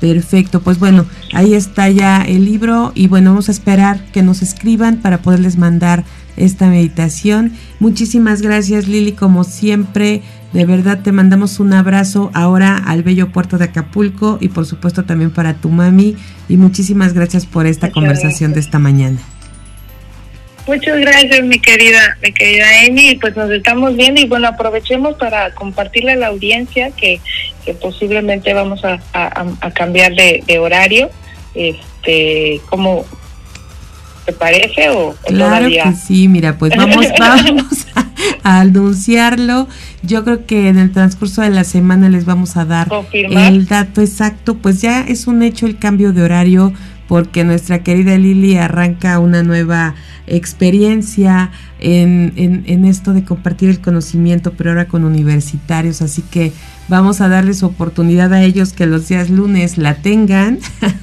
Perfecto, pues bueno, ahí está ya el libro y bueno, vamos a esperar que nos escriban para poderles mandar esta meditación. Muchísimas gracias Lili, como siempre, de verdad te mandamos un abrazo ahora al bello puerto de Acapulco y por supuesto también para tu mami y muchísimas gracias por esta conversación de esta mañana. Muchas gracias, mi querida, mi querida Amy. Pues nos estamos viendo y bueno, aprovechemos para compartirle a la audiencia que, que posiblemente vamos a, cambiar de, horario. Este, ¿cómo te parece o, claro que sí, mira, pues vamos, vamos a, anunciarlo. Yo creo que en el transcurso de la semana les vamos a dar el dato exacto. Pues ya es un hecho el cambio de horario porque nuestra querida Lili arranca una nueva experiencia en, en, esto de compartir el conocimiento, pero ahora con universitarios, así que vamos a darles oportunidad a ellos que los días lunes la tengan.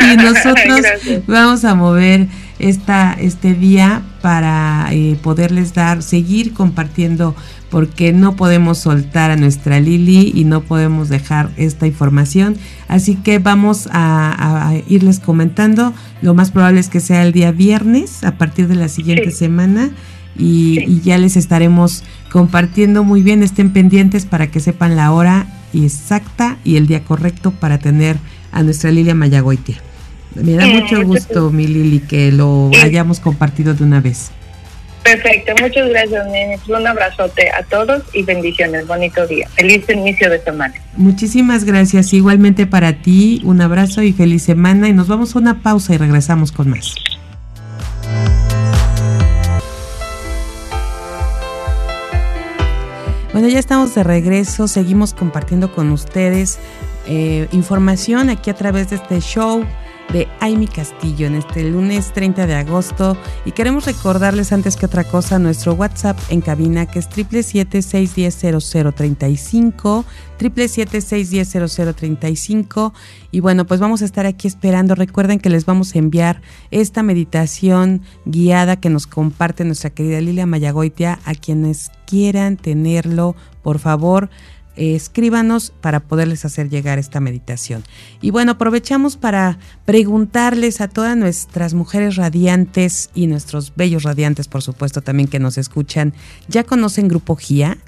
Y nosotros vamos a mover esta, este día para eh, poderles dar, seguir compartiendo porque no podemos soltar a nuestra Lili y no podemos dejar esta información. Así que vamos a, irles comentando. Lo más probable es que sea el día viernes a partir de la siguiente semana y, ya les estaremos compartiendo muy bien. Estén pendientes para que sepan la hora exacta y el día correcto para tener a nuestra Lilia Mayagoitia. Me da mucho gusto, mi Lili, que lo hayamos compartido de una vez. Perfecto, muchas gracias, nene. Un abrazote a todos y bendiciones. Bonito día. Feliz inicio de semana. Muchísimas gracias. Igualmente para ti, un abrazo y feliz semana. Y nos vamos a una pausa y regresamos con más. Bueno, ya estamos de regreso. Seguimos compartiendo con ustedes eh, información aquí a través de este show de Aimi Castillo en este lunes 30 de agosto. Y queremos recordarles antes que otra cosa nuestro WhatsApp en cabina que es 777-610-0035 777-610-0035 y bueno pues vamos a estar aquí esperando. Recuerden que les vamos a enviar esta meditación guiada que nos comparte nuestra querida Lilia Mayagoitia a quienes quieran tenerlo por favor escríbanos para poderles hacer llegar esta meditación. Y bueno, aprovechamos para preguntarles a todas nuestras mujeres radiantes y nuestros bellos radiantes, por supuesto, también que nos escuchan, ¿ya conocen Grupo GIA?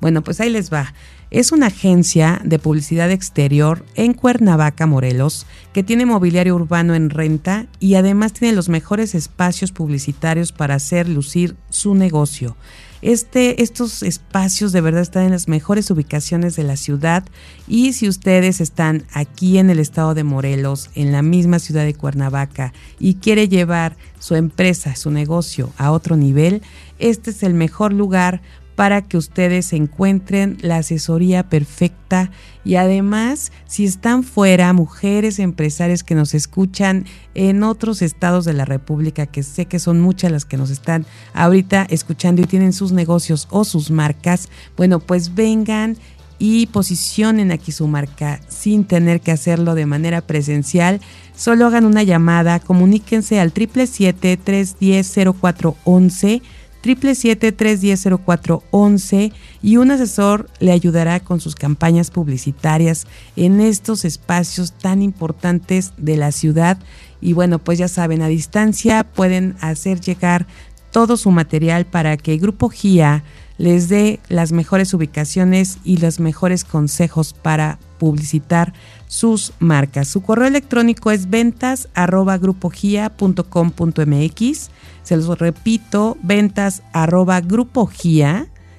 Bueno, pues ahí les va. Es una agencia de publicidad exterior en Cuernavaca, Morelos, que tiene mobiliario urbano en renta y además tiene los mejores espacios publicitarios para hacer lucir su negocio. Este, estos espacios de verdad están en las mejores ubicaciones de la ciudad y si ustedes están aquí en el estado de Morelos, en la misma ciudad de Cuernavaca y quiere llevar su empresa, su negocio a otro nivel, este es el mejor lugar para que ustedes encuentren la asesoría perfecta y además si están fuera, mujeres empresarias que nos escuchan en otros estados de la República, que sé que son muchas las que nos están ahorita escuchando y tienen sus negocios o sus marcas, bueno, pues vengan y posicionen aquí su marca sin tener que hacerlo de manera presencial. Solo hagan una llamada, comuníquense al 777-310-0411 777-310-0411 y un asesor le ayudará con sus campañas publicitarias en estos espacios tan importantes de la ciudad. Y bueno, pues ya saben, a distancia pueden hacer llegar todo su material para que el Grupo GIA les dé las mejores ubicaciones y los mejores consejos para publicitar sus marcas. Su correo electrónico es ventas arroba Se los repito, ventas arroba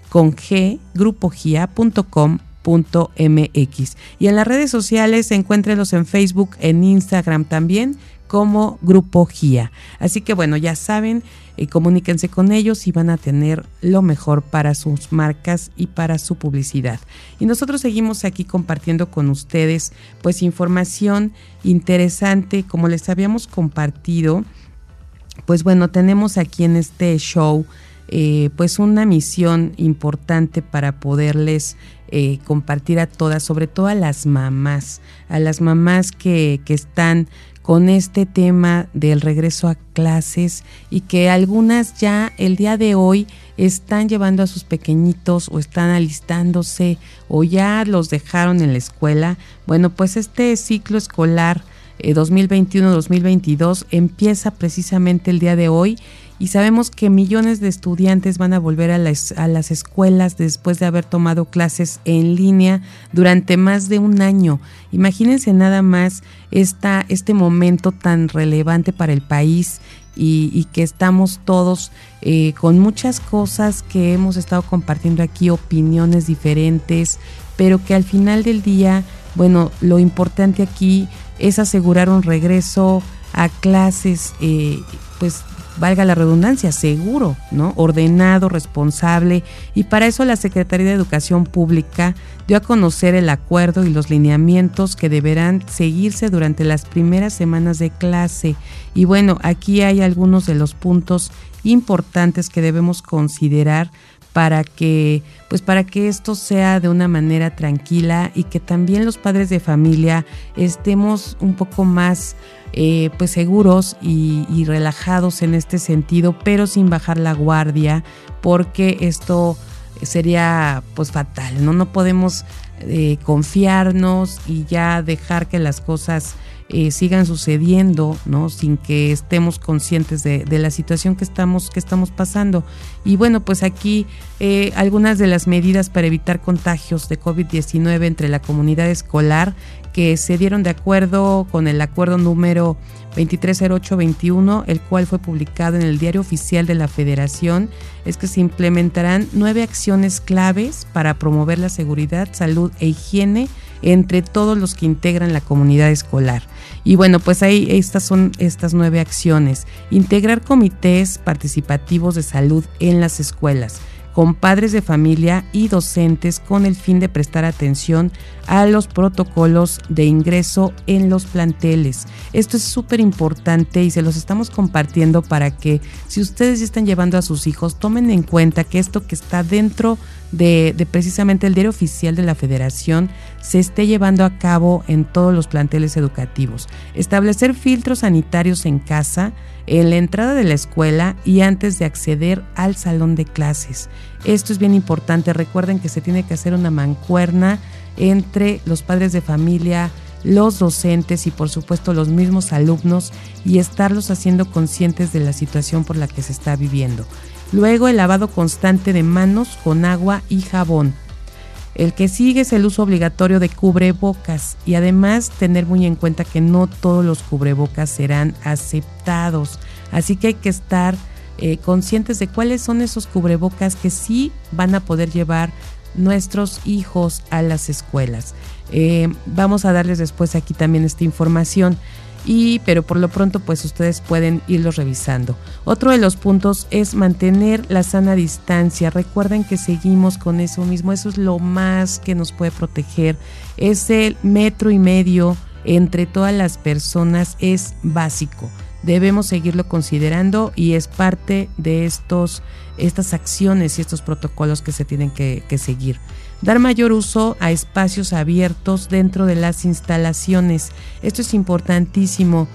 con G, grupogia.com.mx. Y en las redes sociales, encuéntrenlos en Facebook, en Instagram también como Grupo GIA. Así que bueno, ya saben, eh, comuníquense con ellos y van a tener lo mejor para sus marcas y para su publicidad. Y nosotros seguimos aquí compartiendo con ustedes pues información interesante, como les habíamos compartido. Pues bueno, tenemos aquí en este show eh, pues una misión importante para poderles eh, compartir a todas, sobre todo a las mamás, a las mamás que, que están con este tema del regreso a clases y que algunas ya el día de hoy están llevando a sus pequeñitos o están alistándose o ya los dejaron en la escuela. Bueno, pues este ciclo escolar 2021-2022 eh, empieza precisamente el día de hoy y sabemos que millones de estudiantes van a volver a las, a las escuelas después de haber tomado clases en línea durante más de un año. Imagínense nada más esta, este momento tan relevante para el país y, que estamos todos eh, con muchas cosas que hemos estado compartiendo aquí, opiniones diferentes, pero que al final del día, bueno, lo importante aquí es asegurar un regreso a clases, eh, pues valga la redundancia, seguro, ¿no? Ordenado, responsable. Y para eso la Secretaría de Educación Pública dio a conocer el acuerdo y los lineamientos que deberán seguirse durante las primeras semanas de clase. Y bueno, aquí hay algunos de los puntos importantes que debemos considerar para que pues para que esto sea de una manera tranquila y que también los padres de familia estemos un poco más eh, pues seguros y, relajados en este sentido, pero sin bajar la guardia, porque esto sería pues fatal, ¿no? No podemos eh, confiarnos y ya dejar que las cosas eh, sigan sucediendo, ¿no? Sin que estemos conscientes de, la situación que estamos, que estamos pasando. Y bueno, pues aquí eh, algunas de las medidas para evitar contagios de COVID-19 entre la comunidad escolar que se dieron de acuerdo con el acuerdo número 230821, el cual fue publicado en el Diario Oficial de la Federación, es que se implementarán nueve acciones claves para promover la seguridad, salud e higiene entre todos los que integran la comunidad escolar. Y bueno, pues ahí estas son estas nueve acciones. Integrar comités participativos de salud en las escuelas con padres de familia y docentes con el fin de prestar atención a los protocolos de ingreso en los planteles. Esto es súper importante y se los estamos compartiendo para que si ustedes ya están llevando a sus hijos, tomen en cuenta que esto que está dentro de, precisamente el diario oficial de la federación se esté llevando a cabo en todos los planteles educativos. Establecer filtros sanitarios en casa, en la entrada de la escuela y antes de acceder al salón de clases. Esto es bien importante. Recuerden que se tiene que hacer una mancuerna entre los padres de familia, los docentes y por supuesto los mismos alumnos y estarlos haciendo conscientes de la situación por la que se está viviendo. Luego el lavado constante de manos con agua y jabón. El que sigue es el uso obligatorio de cubrebocas y además tener muy en cuenta que no todos los cubrebocas serán aceptados. Así que hay que estar eh, conscientes de cuáles son esos cubrebocas que sí van a poder llevar nuestros hijos a las escuelas. Eh, vamos a darles después aquí también esta información y pero por lo pronto pues ustedes pueden irlos revisando. Otro de los puntos es mantener la sana distancia. Recuerden que seguimos con eso mismo, eso es lo más que nos puede proteger. Ese metro y medio entre todas las personas es básico. Debemos seguirlo considerando y es parte de estos, estas acciones y estos protocolos que se tienen que seguir. Dar mayor uso a espacios abiertos dentro de las instalaciones. Esto es importantísimo.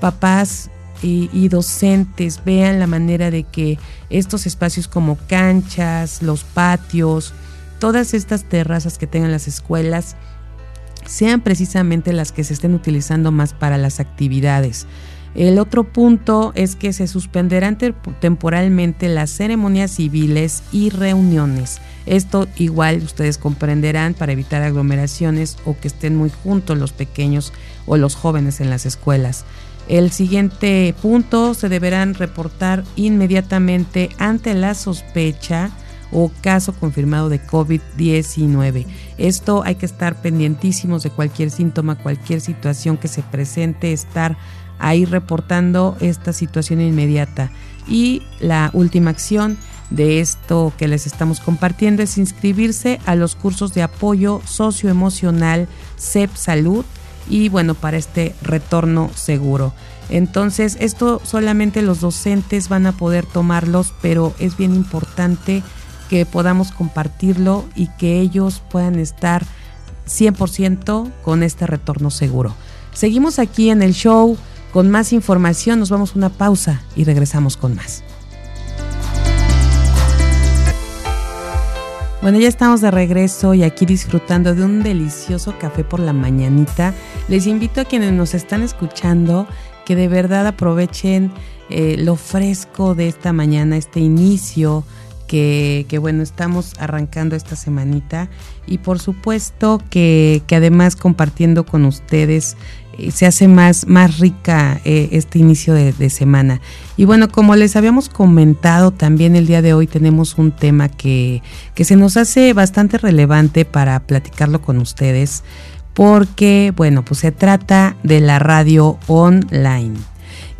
Papás y, docentes vean la manera de que estos espacios como canchas, los patios, todas estas terrazas que tengan las escuelas, sean precisamente las que se estén utilizando más para las actividades. El otro punto es que se suspenderán temporalmente las ceremonias civiles y reuniones. Esto igual ustedes comprenderán para evitar aglomeraciones o que estén muy juntos los pequeños o los jóvenes en las escuelas. El siguiente punto se deberán reportar inmediatamente ante la sospecha o caso confirmado de COVID-19. Esto hay que estar pendientísimos de cualquier síntoma, cualquier situación que se presente, estar ahí reportando esta situación inmediata. Y la última acción de esto que les estamos compartiendo es inscribirse a los cursos de apoyo socioemocional CEP Salud y bueno, para este retorno seguro. Entonces, esto solamente los docentes van a poder tomarlos, pero es bien importante que podamos compartirlo y que ellos puedan estar 100% con este retorno seguro. Seguimos aquí en el show con más información, nos vamos a una pausa y regresamos con más. Bueno, ya estamos de regreso y aquí disfrutando de un delicioso café por la mañanita. Les invito a quienes nos están escuchando que de verdad aprovechen eh, lo fresco de esta mañana, este inicio que, bueno, estamos arrancando esta semanita y por supuesto que, además compartiendo con ustedes se hace más, más rica eh, este inicio de, semana. Y bueno, como les habíamos comentado, también el día de hoy tenemos un tema que, que se nos hace bastante relevante para platicarlo con ustedes, porque, bueno, pues se trata de la radio online.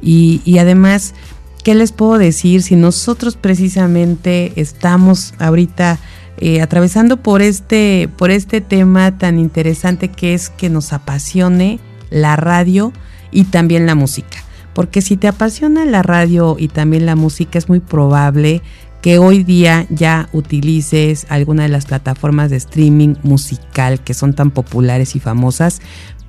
Y, y además, ¿qué les puedo decir? Si nosotros precisamente estamos ahorita eh, atravesando por este, por este tema tan interesante que es que nos apasione la radio y también la música. Porque si te apasiona la radio y también la música, es muy probable que hoy día ya utilices alguna de las plataformas de streaming musical que son tan populares y famosas.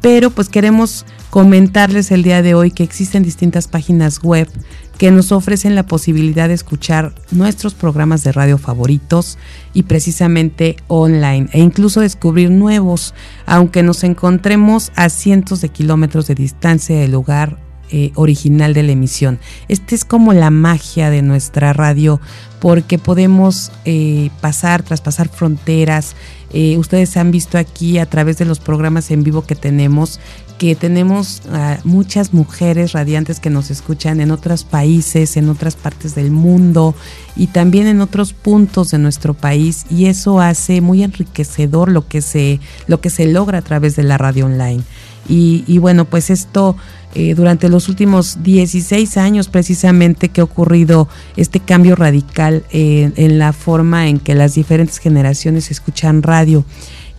Pero pues queremos comentarles el día de hoy que existen distintas páginas web que nos ofrecen la posibilidad de escuchar nuestros programas de radio favoritos y precisamente online e incluso descubrir nuevos, aunque nos encontremos a cientos de kilómetros de distancia del lugar eh, original de la emisión. Esta es como la magia de nuestra radio porque podemos eh, pasar, traspasar fronteras. Eh, ustedes han visto aquí a través de los programas en vivo que tenemos que tenemos muchas mujeres radiantes que nos escuchan en otros países, en otras partes del mundo y también en otros puntos de nuestro país y eso hace muy enriquecedor lo que se, lo que se logra a través de la radio online. Y, bueno, pues esto eh, durante los últimos 16 años precisamente que ha ocurrido este cambio radical eh, en la forma en que las diferentes generaciones escuchan radio.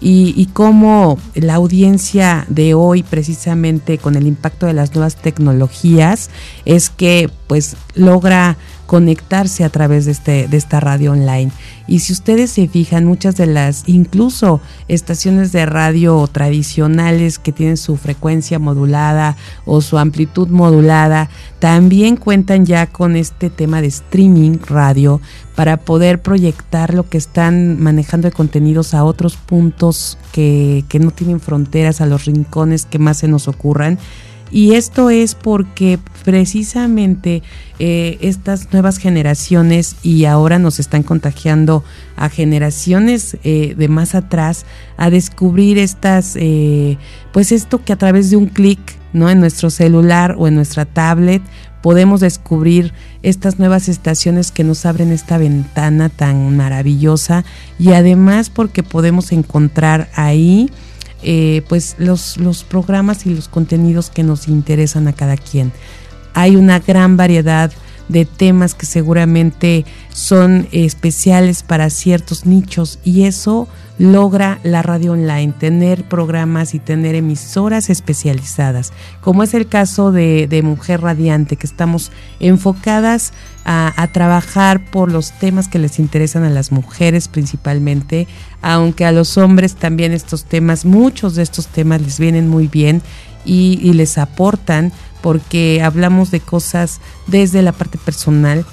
Y, cómo la audiencia de hoy precisamente con el impacto de las nuevas tecnologías es que pues logra conectarse a través de, este, de esta radio online. Y si ustedes se fijan, muchas de las, incluso estaciones de radio tradicionales que tienen su frecuencia modulada o su amplitud modulada, también cuentan ya con este tema de streaming radio para poder proyectar lo que están manejando de contenidos a otros puntos que, que no tienen fronteras, a los rincones que más se nos ocurran y esto es porque precisamente eh, estas nuevas generaciones y ahora nos están contagiando a generaciones eh, de más atrás a descubrir estas, eh, pues esto que a través de un clic, ¿no? En nuestro celular o en nuestra tablet podemos descubrir estas nuevas estaciones que nos abren esta ventana tan maravillosa y además porque podemos encontrar ahí pues los, los programas y los contenidos que nos interesan a cada quien. Hay una gran variedad de temas que seguramente son especiales para ciertos nichos y eso logra la radio online, tener programas y tener emisoras especializadas, como es el caso de, Mujer Radiante, que estamos enfocadas a, trabajar por los temas que les interesan a las mujeres principalmente, aunque a los hombres también estos temas, muchos de estos temas les vienen muy bien y, les aportan porque hablamos de cosas desde la parte personal,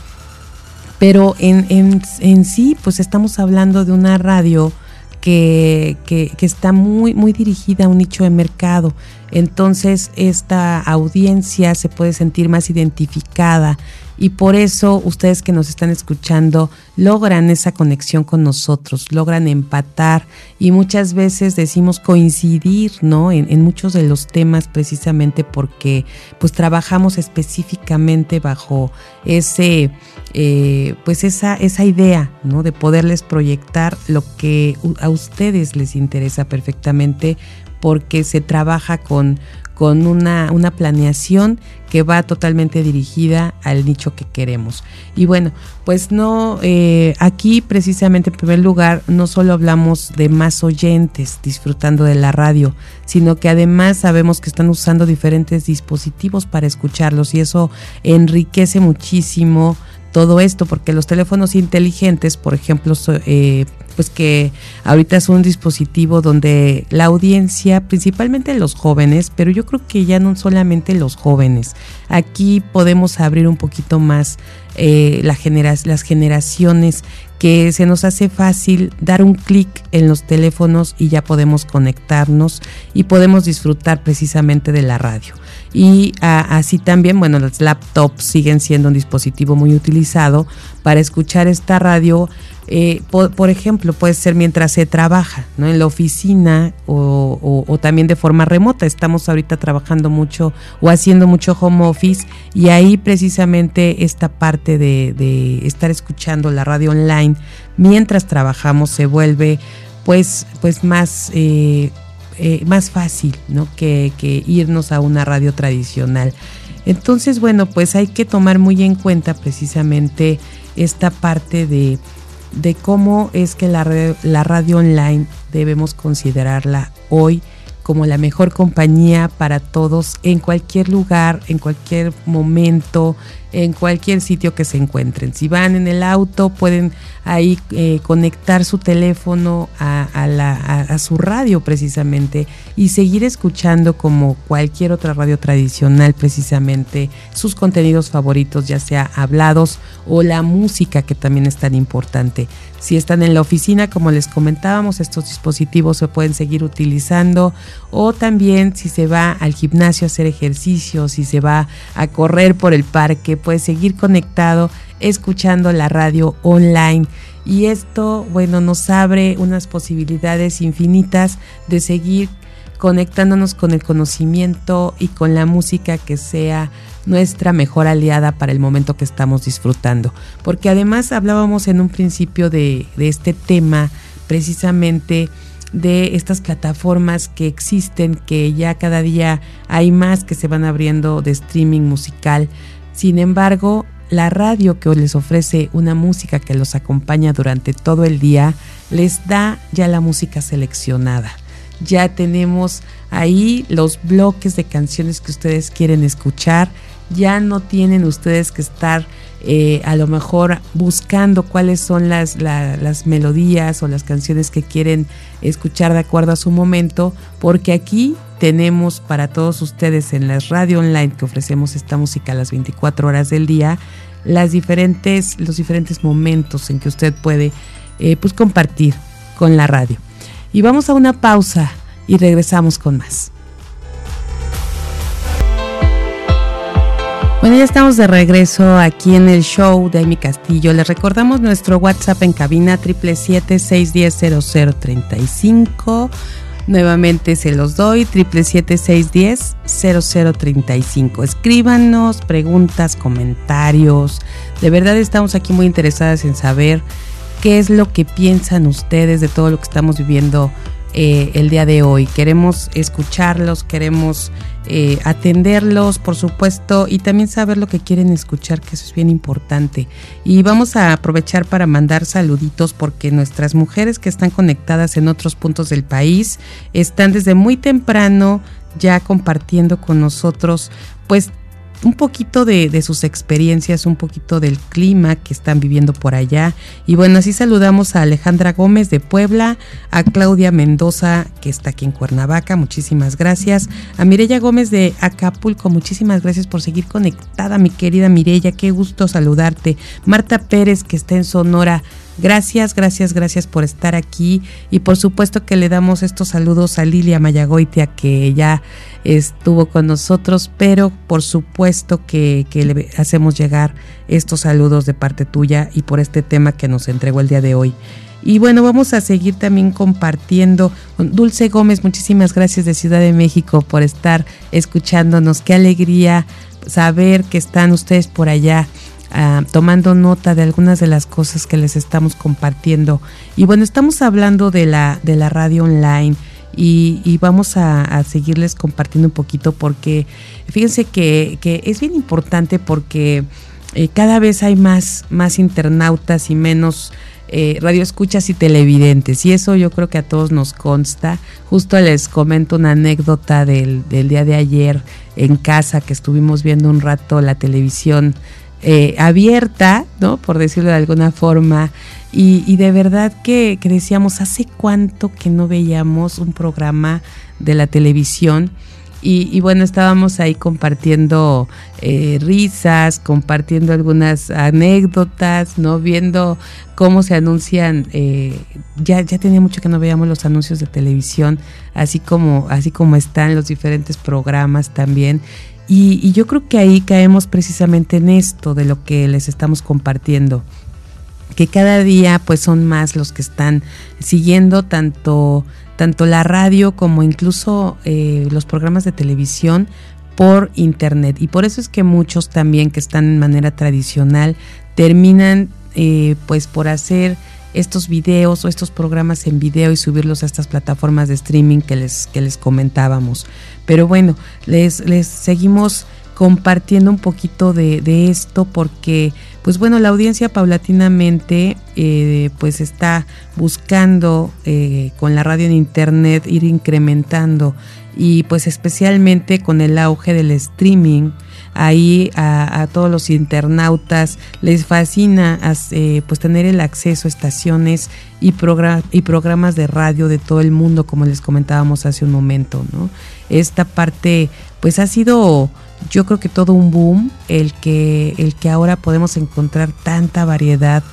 pero en, en, en sí pues estamos hablando de una radio que, que, que, está muy, muy dirigida a un nicho de mercado. Entonces esta audiencia se puede sentir más identificada y por eso ustedes que nos están escuchando logran esa conexión con nosotros, logran empatar y muchas veces decimos coincidir, ¿no? En, muchos de los temas precisamente porque pues trabajamos específicamente bajo ese, eh, pues esa, esa idea, ¿no? De poderles proyectar lo que a ustedes les interesa perfectamente porque se trabaja con, con una, una, planeación que va totalmente dirigida al nicho que queremos. Y bueno, pues no, eh, aquí precisamente en primer lugar no solo hablamos de más oyentes disfrutando de la radio, sino que además sabemos que están usando diferentes dispositivos para escucharlos y eso enriquece muchísimo todo esto, porque los teléfonos inteligentes, por ejemplo, eh, pues que ahorita es un dispositivo donde la audiencia, principalmente los jóvenes, pero yo creo que ya no solamente los jóvenes, aquí podemos abrir un poquito más eh, la las generaciones que se nos hace fácil dar un clic en los teléfonos y ya podemos conectarnos y podemos disfrutar precisamente de la radio. Y así también, bueno, los laptops siguen siendo un dispositivo muy utilizado para escuchar esta radio eh, por, ejemplo, puede ser mientras se trabaja, ¿no? En la oficina o, también de forma remota. Estamos ahorita trabajando mucho o haciendo mucho home office y ahí precisamente esta parte de, estar escuchando la radio online mientras trabajamos se vuelve pues, pues más, eh, eh, más fácil, ¿no? Que, irnos a una radio tradicional. Entonces, bueno, pues hay que tomar muy en cuenta precisamente esta parte de de cómo es que la, la radio online debemos considerarla hoy como la mejor compañía para todos en cualquier lugar, en cualquier momento, en cualquier sitio que se encuentren. Si van en el auto, pueden ahí eh, conectar su teléfono a, la, a, su radio precisamente y seguir escuchando como cualquier otra radio tradicional precisamente sus contenidos favoritos, ya sea hablados o la música que también es tan importante. Si están en la oficina, como les comentábamos, estos dispositivos se pueden seguir utilizando o también si se va al gimnasio a hacer ejercicio, si se va a correr por el parque, puede seguir conectado escuchando la radio online. Y esto, bueno, nos abre unas posibilidades infinitas de seguir conectándonos con el conocimiento y con la música que sea nuestra mejor aliada para el momento que estamos disfrutando. Porque además hablábamos en un principio de, de este tema precisamente de estas plataformas que existen, que ya cada día hay más que se van abriendo de streaming musical. Sin embargo, la radio que les ofrece una música que los acompaña durante todo el día, les da ya la música seleccionada. Ya tenemos ahí los bloques de canciones que ustedes quieren escuchar. Ya no tienen ustedes que estar eh, a lo mejor buscando cuáles son las, las melodías o las canciones que quieren escuchar de acuerdo a su momento, porque aquí tenemos para todos ustedes en la radio online que ofrecemos esta música a las 24 horas del día, las diferentes, los diferentes momentos en que usted puede eh, pues compartir con la radio. Y vamos a una pausa y regresamos con más. Bueno, ya estamos de regreso aquí en el show de Amy Castillo. Les recordamos nuestro WhatsApp en cabina 777-610-0035. Nuevamente se los doy, 777-610-0035. Escríbanos preguntas, comentarios. De verdad estamos aquí muy interesadas en saber qué es lo que piensan ustedes de todo lo que estamos viviendo eh, el día de hoy. Queremos escucharlos, queremos eh, atenderlos, por supuesto, y también saber lo que quieren escuchar, que eso es bien importante. Y vamos a aprovechar para mandar saluditos porque nuestras mujeres que están conectadas en otros puntos del país están desde muy temprano ya compartiendo con nosotros pues un poquito de, sus experiencias, un poquito del clima que están viviendo por allá. Y bueno, así saludamos a Alejandra Gómez de Puebla, a Claudia Mendoza que está aquí en Cuernavaca, muchísimas gracias. A Mirella Gómez de Acapulco, muchísimas gracias por seguir conectada, mi querida Mirella, qué gusto saludarte. Marta Pérez que está en Sonora, Gracias, gracias, gracias por estar aquí y por supuesto que le damos estos saludos a Lilia Mayagoitia que ya estuvo con nosotros, pero por supuesto que, que le hacemos llegar estos saludos de parte tuya y por este tema que nos entregó el día de hoy. Y bueno, vamos a seguir también compartiendo. Dulce Gómez, muchísimas gracias de Ciudad de México por estar escuchándonos. Qué alegría saber que están ustedes por allá. Ah, tomando nota de algunas de las cosas que les estamos compartiendo. Y bueno, estamos hablando de la, de la radio online y, vamos a, seguirles compartiendo un poquito porque fíjense que, que es bien importante porque eh, cada vez hay más, más internautas y menos eh, radioescuchas y televidentes. Y eso yo creo que a todos nos consta. Justo les comento una anécdota del, del día de ayer en casa que estuvimos viendo un rato la televisión eh, abierta, ¿no? Por decirlo de alguna forma. Y, de verdad que, que, decíamos, ¿hace cuánto que no veíamos un programa de la televisión? Y, bueno, estábamos ahí compartiendo eh, risas, compartiendo algunas anécdotas, ¿no? Viendo cómo se anuncian. Eh, ya, ya tenía mucho que no veíamos los anuncios de televisión, así como, así como están los diferentes programas también. Y, yo creo que ahí caemos precisamente en esto de lo que les estamos compartiendo que cada día pues son más los que están siguiendo tanto, tanto la radio como incluso eh, los programas de televisión por internet. Y por eso es que muchos también que están en manera tradicional terminan eh, pues por hacer estos videos o estos programas en video y subirlos a estas plataformas de streaming que les, que les comentábamos. Pero bueno, les, les seguimos compartiendo un poquito de, esto porque pues bueno la audiencia paulatinamente eh, pues está buscando eh, con la radio en internet ir incrementando y pues especialmente con el auge del streaming ahí a, todos los internautas les fascina eh, pues tener el acceso a estaciones y, y programas de radio de todo el mundo como les comentábamos hace un momento esta parte pues ha sido yo creo que todo un boom el que el que ahora podemos encontrar tanta variedad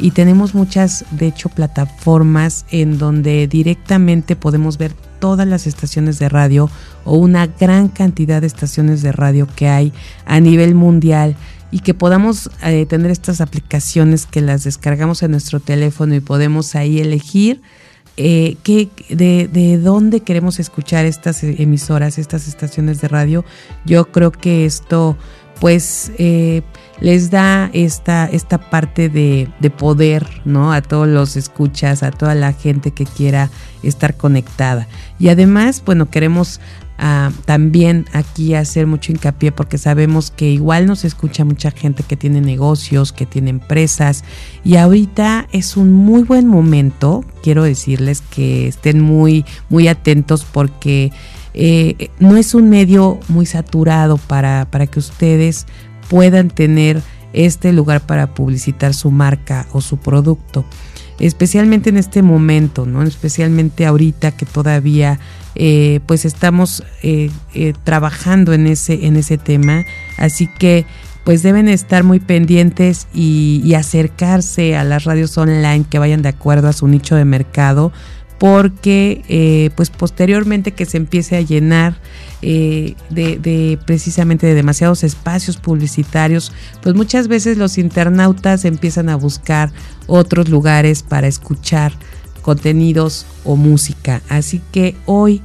y tenemos muchas de hecho plataformas en donde directamente podemos ver todas las estaciones de radio o una gran cantidad de estaciones de radio que hay a nivel mundial y que podamos eh, tener estas aplicaciones que las descargamos en nuestro teléfono y podemos ahí elegir eh, de, de, dónde queremos escuchar estas emisoras, estas estaciones de radio. Yo creo que esto pues eh, les da esta, esta parte de, de, poder, ¿no? A todos los escuchas, a toda la gente que quiera estar conectada. Y además, bueno, queremos ah, también aquí hacer mucho hincapié porque sabemos que igual nos escucha mucha gente que tiene negocios, que tiene empresas y ahorita es un muy buen momento, quiero decirles que estén muy, muy atentos porque eh, no es un medio muy saturado para, para que ustedes puedan tener este lugar para publicitar su marca o su producto. Especialmente en este momento, ¿no? Especialmente ahorita que todavía eh, pues estamos eh, trabajando en ese, en ese tema. Así que pues deben estar muy pendientes y, acercarse a las radios online que vayan de acuerdo a su nicho de mercado porque eh, pues posteriormente que se empiece a llenar eh, de, precisamente de demasiados espacios publicitarios, pues muchas veces los internautas empiezan a buscar otros lugares para escuchar contenidos o música. Así que hoy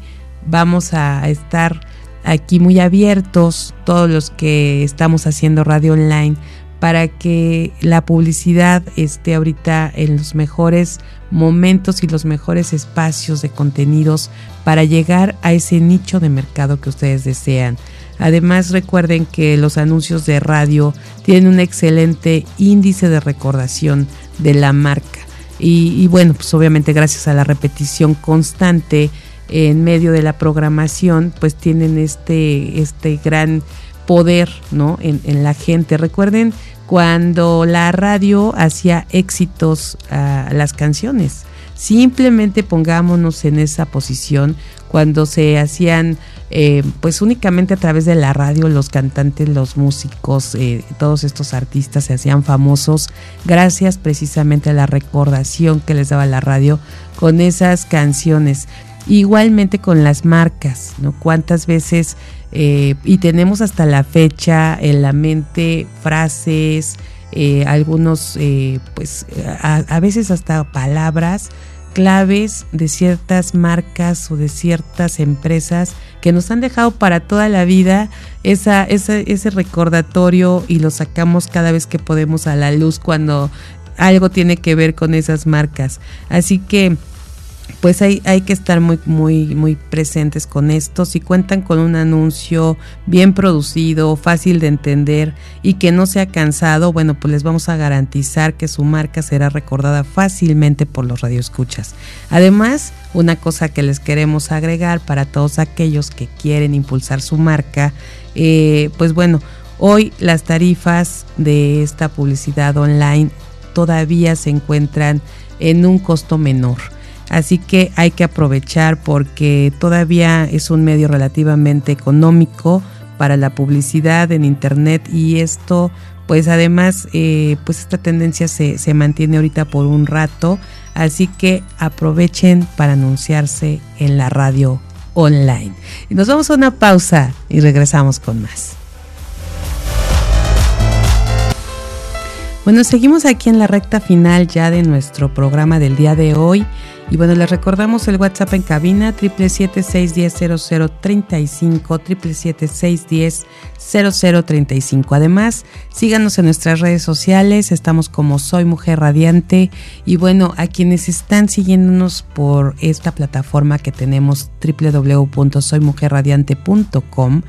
vamos a estar aquí muy abiertos, todos los que estamos haciendo radio online, para que la publicidad esté ahorita en los mejores momentos y los mejores espacios de contenidos para llegar a ese nicho de mercado que ustedes desean. Además recuerden que los anuncios de radio tienen un excelente índice de recordación de la marca. Y, bueno, pues obviamente gracias a la repetición constante en medio de la programación, pues tienen este, este gran poder ¿no? en, la gente. Recuerden cuando la radio hacía éxitos a las canciones. Simplemente pongámonos en esa posición cuando se hacían eh, pues únicamente a través de la radio los cantantes, los músicos, eh, todos estos artistas se hacían famosos gracias precisamente a la recordación que les daba la radio con esas canciones. Igualmente con las marcas, ¿no? Cuántas veces, eh, y tenemos hasta la fecha en la mente frases, algunos, pues a veces hasta palabras claves de ciertas marcas o de ciertas empresas que nos han dejado para toda la vida esa, ese recordatorio y lo sacamos cada vez que podemos a la luz cuando algo tiene que ver con esas marcas. Así que pues hay, hay que estar muy, muy, muy presentes con esto. Si cuentan con un anuncio bien producido, fácil de entender y que no sea cansado, bueno, pues les vamos a garantizar que su marca será recordada fácilmente por los radioescuchas. Además, una cosa que les queremos agregar para todos aquellos que quieren impulsar su marca, eh, pues bueno, hoy las tarifas de esta publicidad online todavía se encuentran en un costo menor. Así que hay que aprovechar porque todavía es un medio relativamente económico para la publicidad en Internet y esto pues además eh, pues esta tendencia se, se mantiene ahorita por un rato. Así que aprovechen para anunciarse en la radio online. Y nos vamos a una pausa y regresamos con más. Bueno seguimos aquí en la recta final ya de nuestro programa del día de hoy y bueno, les recordamos el WhatsApp en cabina, 777-610-0035, 777-610-0035. Además, síganos en nuestras redes sociales, estamos como Soy Mujer Radiante. Y bueno, a quienes están siguiéndonos por esta plataforma que tenemos, www.soymujerradiante.com,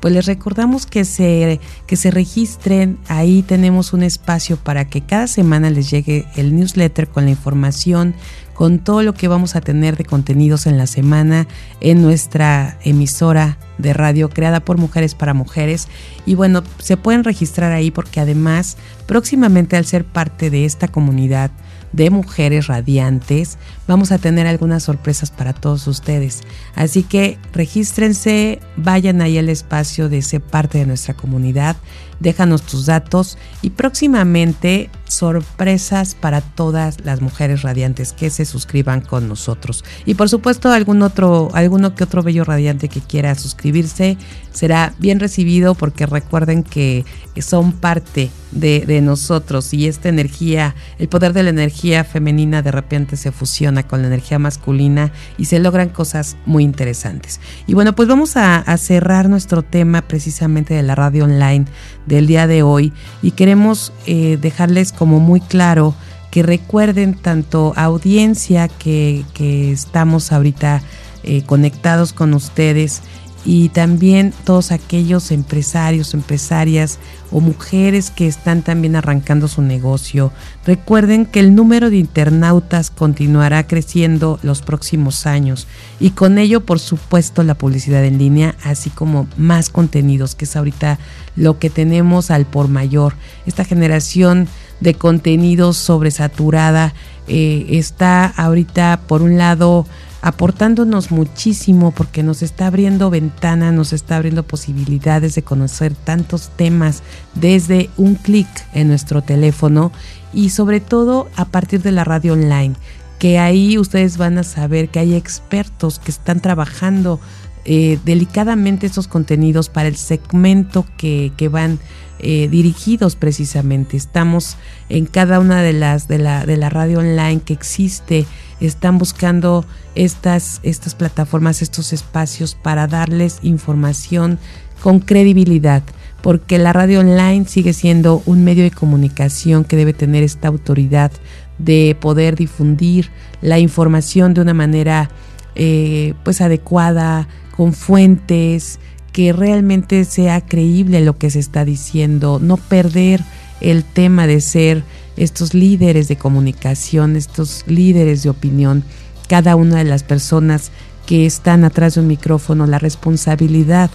pues les recordamos que se, que se registren. Ahí tenemos un espacio para que cada semana les llegue el newsletter con la información con todo lo que vamos a tener de contenidos en la semana en nuestra emisora de radio creada por Mujeres para Mujeres. Y bueno, se pueden registrar ahí porque además próximamente al ser parte de esta comunidad de mujeres radiantes, vamos a tener algunas sorpresas para todos ustedes. Así que regístrense, vayan ahí al espacio de ser parte de nuestra comunidad déjanos tus datos y próximamente sorpresas para todas las mujeres radiantes que se suscriban con nosotros. Y por supuesto, algún otro, alguno que otro bello radiante que quiera suscribirse será bien recibido porque recuerden que son parte de, nosotros y esta energía, el poder de la energía femenina de repente se fusiona con la energía masculina y se logran cosas muy interesantes. Y bueno, pues vamos a, a cerrar nuestro tema precisamente de la radio online del día de hoy y queremos eh, dejarles como muy claro que recuerden tanto audiencia que, estamos ahorita eh, conectados con ustedes y también todos aquellos empresarios, empresarias o mujeres que están también arrancando su negocio. Recuerden que el número de internautas continuará creciendo los próximos años y con ello, por supuesto, la publicidad en línea, así como más contenidos, que es ahorita lo que tenemos al por mayor. Esta generación de contenidos sobresaturada eh, está ahorita, por un lado, aportándonos muchísimo porque nos está abriendo ventana, nos está abriendo posibilidades de conocer tantos temas desde un clic en nuestro teléfono y sobre todo a partir de la radio online, que ahí ustedes van a saber que hay expertos que están trabajando eh, delicadamente estos contenidos para el segmento que, que van eh, dirigidos precisamente. Estamos en cada una de las de la, de la radio online que existe están buscando estas, estas plataformas, estos espacios para darles información con credibilidad, porque la radio online sigue siendo un medio de comunicación que debe tener esta autoridad de poder difundir la información de una manera eh, pues adecuada, con fuentes, que realmente sea creíble lo que se está diciendo, no perder el tema de ser estos líderes de comunicación, estos líderes de opinión, cada una de las personas que están atrás de un micrófono, la responsabilidad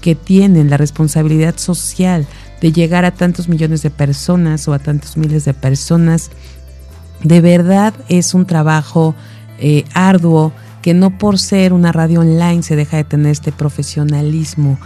que tienen, la responsabilidad social de llegar a tantos millones de personas o a tantos miles de personas, de verdad es un trabajo eh, arduo que no por ser una radio online se deja de tener este profesionalismo.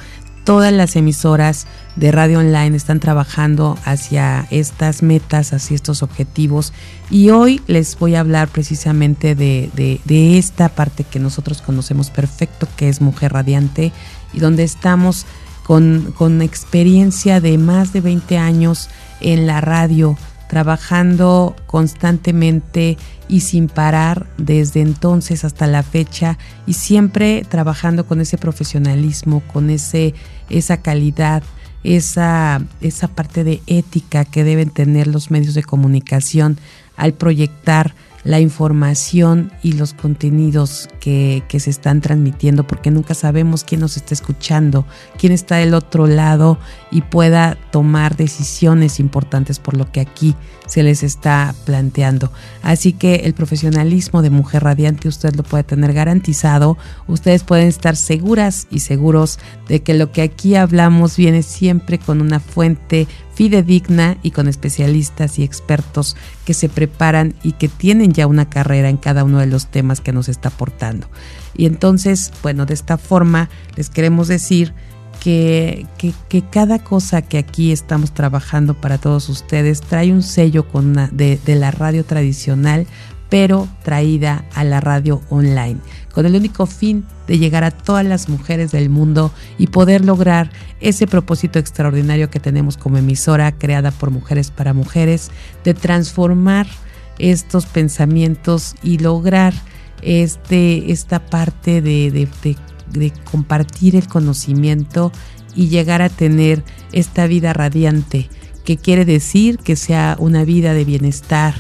Todas las emisoras de radio online están trabajando hacia estas metas, hacia estos objetivos. Y hoy les voy a hablar precisamente de, de esta parte que nosotros conocemos perfecto, que es Mujer Radiante, y donde estamos con, con experiencia de más de 20 años en la radio, trabajando constantemente y sin parar desde entonces hasta la fecha y siempre trabajando con ese profesionalismo, con ese, esa calidad, esa, esa parte de ética que deben tener los medios de comunicación al proyectar la información y los contenidos que, se están transmitiendo, porque nunca sabemos quién nos está escuchando, quién está del otro lado y pueda tomar decisiones importantes por lo que aquí se les está planteando. Así que el profesionalismo de Mujer Radiante usted lo puede tener garantizado. Ustedes pueden estar seguras y seguros de que lo que aquí hablamos viene siempre con una fuente fidedigna y con especialistas y expertos que se preparan y que tienen ya una carrera en cada uno de los temas que nos está aportando. Y entonces, bueno, de esta forma les queremos decir que, que, cada cosa que aquí estamos trabajando para todos ustedes trae un sello con de, de la radio tradicional, pero traída a la radio online, con el único fin de llegar a todas las mujeres del mundo y poder lograr ese propósito extraordinario que tenemos como emisora creada por mujeres para mujeres, de transformar estos pensamientos y lograr este, esta parte de, de compartir el conocimiento y llegar a tener esta vida radiante, que quiere decir que sea una vida de bienestar,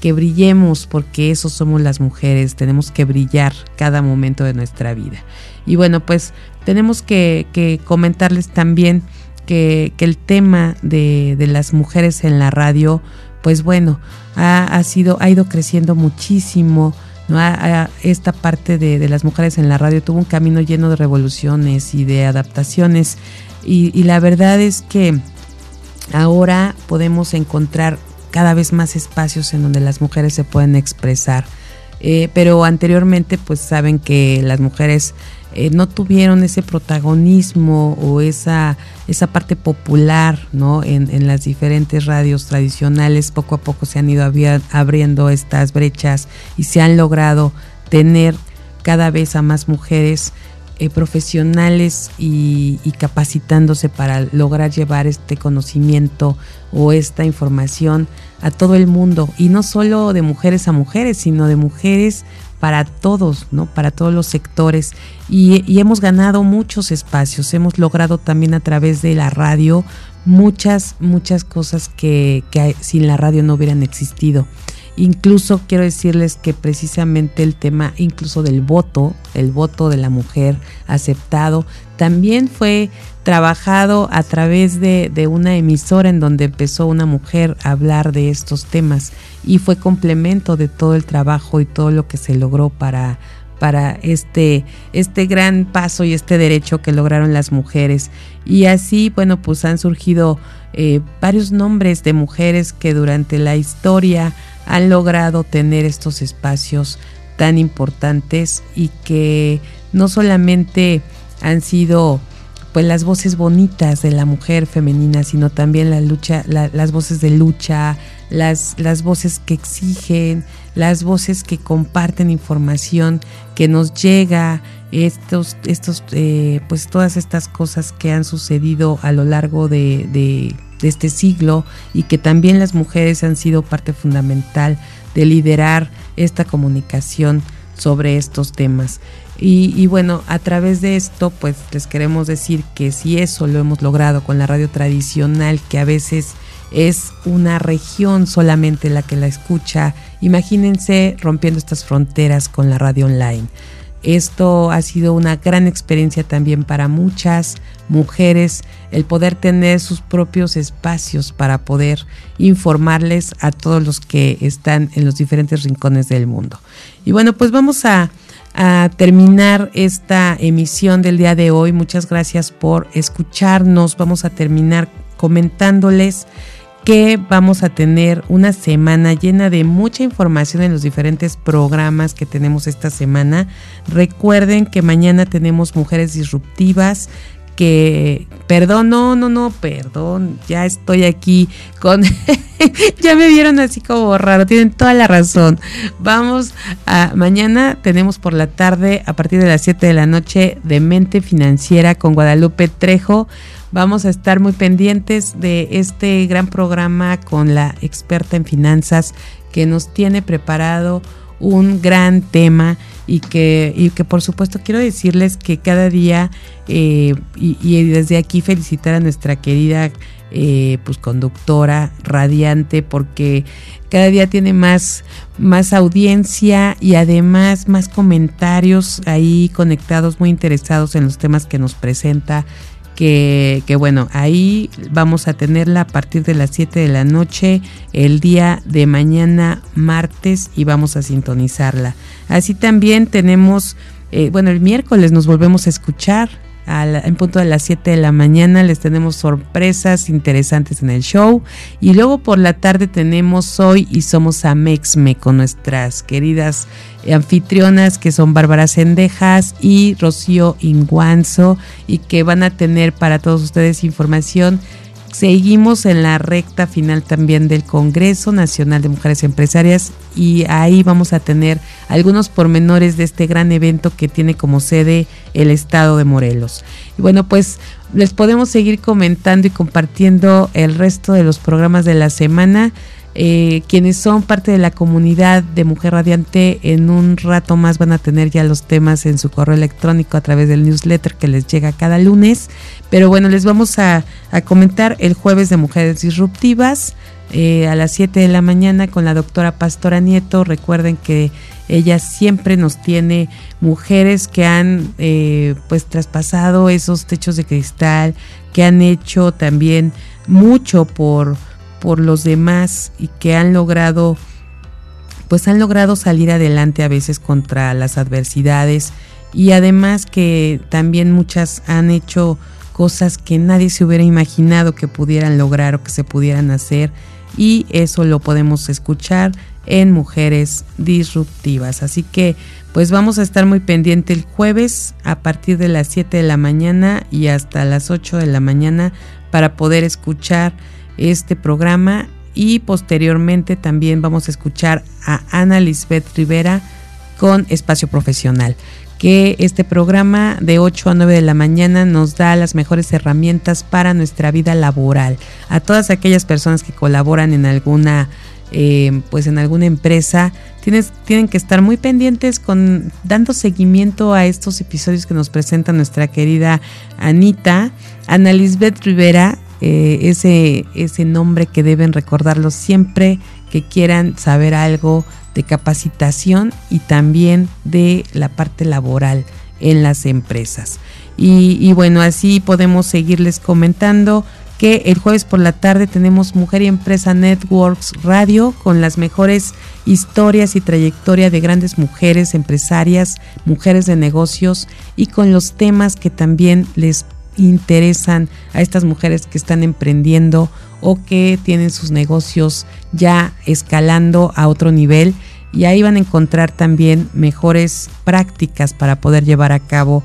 que brillemos porque eso somos las mujeres, tenemos que brillar cada momento de nuestra vida. Y bueno, pues tenemos que, comentarles también que, el tema de, las mujeres en la radio, pues bueno, ha, sido, ha ido creciendo muchísimo. esta parte de, las mujeres en la radio tuvo un camino lleno de revoluciones y de adaptaciones. Y la verdad es que ahora podemos encontrar cada vez más espacios en donde las mujeres se pueden expresar. Eh, pero anteriormente pues saben que las mujeres eh, no tuvieron ese protagonismo o esa, esa parte popular ¿no? En, en, las diferentes radios tradicionales. Poco a poco se han ido abriendo estas brechas y se han logrado tener cada vez a más mujeres eh, profesionales y, capacitándose para lograr llevar este conocimiento o esta información a todo el mundo y no solo de mujeres a mujeres, sino de mujeres para todos, ¿no? Para todos los sectores y, hemos ganado muchos espacios, hemos logrado también a través de la radio muchas, muchas cosas que, que sin la radio no hubieran existido. Incluso quiero decirles que precisamente el tema incluso del voto, el voto de la mujer aceptado, también fue trabajado a través de, una emisora en donde empezó una mujer a hablar de estos temas y fue complemento de todo el trabajo y todo lo que se logró para, para este, este gran paso y este derecho que lograron las mujeres. Y así, bueno, pues han surgido eh, varios nombres de mujeres que durante la historia han logrado tener estos espacios tan importantes y que no solamente han sido pues las voces bonitas de la mujer femenina, sino también la lucha, las voces de lucha, las, las voces que exigen, las voces que comparten información, que nos llega, estos, estos, eh, pues todas estas cosas que han sucedido a lo largo de de este siglo y que también las mujeres han sido parte fundamental de liderar esta comunicación sobre estos temas. Y, bueno, a través de esto, pues les queremos decir que si eso lo hemos logrado con la radio tradicional, que a veces es una región solamente la que la escucha, imagínense rompiendo estas fronteras con la radio online. Esto ha sido una gran experiencia también para muchas mujeres, el poder tener sus propios espacios para poder informarles a todos los que están en los diferentes rincones del mundo. Y bueno, pues vamos a, terminar esta emisión del día de hoy. Muchas gracias por escucharnos. Vamos a terminar comentándoles que vamos a tener una semana llena de mucha información en los diferentes programas que tenemos esta semana. Recuerden que mañana tenemos Mujeres Disruptivas que, perdón, no, no, no, perdón, ya estoy aquí con, ya me vieron así como raro, tienen toda la razón. Vamos a, mañana tenemos por la tarde, a partir de las 7 de la noche, de Mente Financiera con Guadalupe Trejo. Vamos a estar muy pendientes de este gran programa con la experta en finanzas que nos tiene preparado un gran tema y que, y que por supuesto quiero decirles que cada día eh, y, desde aquí felicitar a nuestra querida eh, pues conductora radiante porque cada día tiene más, más audiencia y además más comentarios ahí conectados muy interesados en los temas que nos presenta que, bueno, ahí vamos a tenerla a partir de las 7 de la noche el día de mañana martes y vamos a sintonizarla. Así también tenemos, eh, bueno, el miércoles nos volvemos a escuchar en punto de las 7 de la mañana les tenemos sorpresas interesantes en el show. Y luego por la tarde tenemos Hoy y Somos Amexme con nuestras queridas anfitrionas que son Bárbara Sendejas y Rocío Inguanzo y que van a tener para todos ustedes información Seguimos en la recta final también del Congreso Nacional de Mujeres Empresarias y ahí vamos a tener algunos pormenores de este gran evento que tiene como sede el estado de Morelos. Y bueno, pues les podemos seguir comentando y compartiendo el resto de los programas de la semana. Eh, quienes son parte de la comunidad de Mujer Radiante en un rato más van a tener ya los temas en su correo electrónico a través del newsletter que les llega cada lunes. Pero bueno, les vamos a, comentar el jueves de Mujeres Disruptivas eh, a las 7 de la mañana con la doctora Pastora Nieto. Recuerden que ella siempre nos tiene mujeres que han eh, pues traspasado esos techos de cristal, que han hecho también mucho por por los demás y que han logrado pues han logrado salir adelante a veces contra las adversidades y además que también muchas han hecho cosas que nadie se hubiera imaginado que pudieran lograr o que se pudieran hacer y eso lo podemos escuchar en Mujeres Disruptivas. Así que pues vamos a estar muy pendiente el jueves a partir de las 7 de la mañana y hasta las 8 de la mañana para poder escuchar este programa y posteriormente también vamos a escuchar a Ana Lisbeth Rivera con Espacio Profesional, que este programa de 8 a 9 de la mañana nos da las mejores herramientas para nuestra vida laboral. A todas aquellas personas que colaboran en alguna eh, pues en alguna empresa tienes, tienen que estar muy pendientes con dando seguimiento a estos episodios que nos presenta nuestra querida Anita Ana Lisbeth Rivera eh, ese, ese nombre que deben recordarlo siempre que quieran saber algo de capacitación y también de la parte laboral en las empresas. Y, y, bueno, así podemos seguirles comentando que el jueves por la tarde tenemos Mujer y Empresa Networks Radio con las mejores historias y trayectoria de grandes mujeres empresarias, mujeres de negocios y con los temas que también les interesan a estas mujeres que están emprendiendo o que tienen sus negocios ya escalando a otro nivel y ahí van a encontrar también mejores prácticas para poder llevar a cabo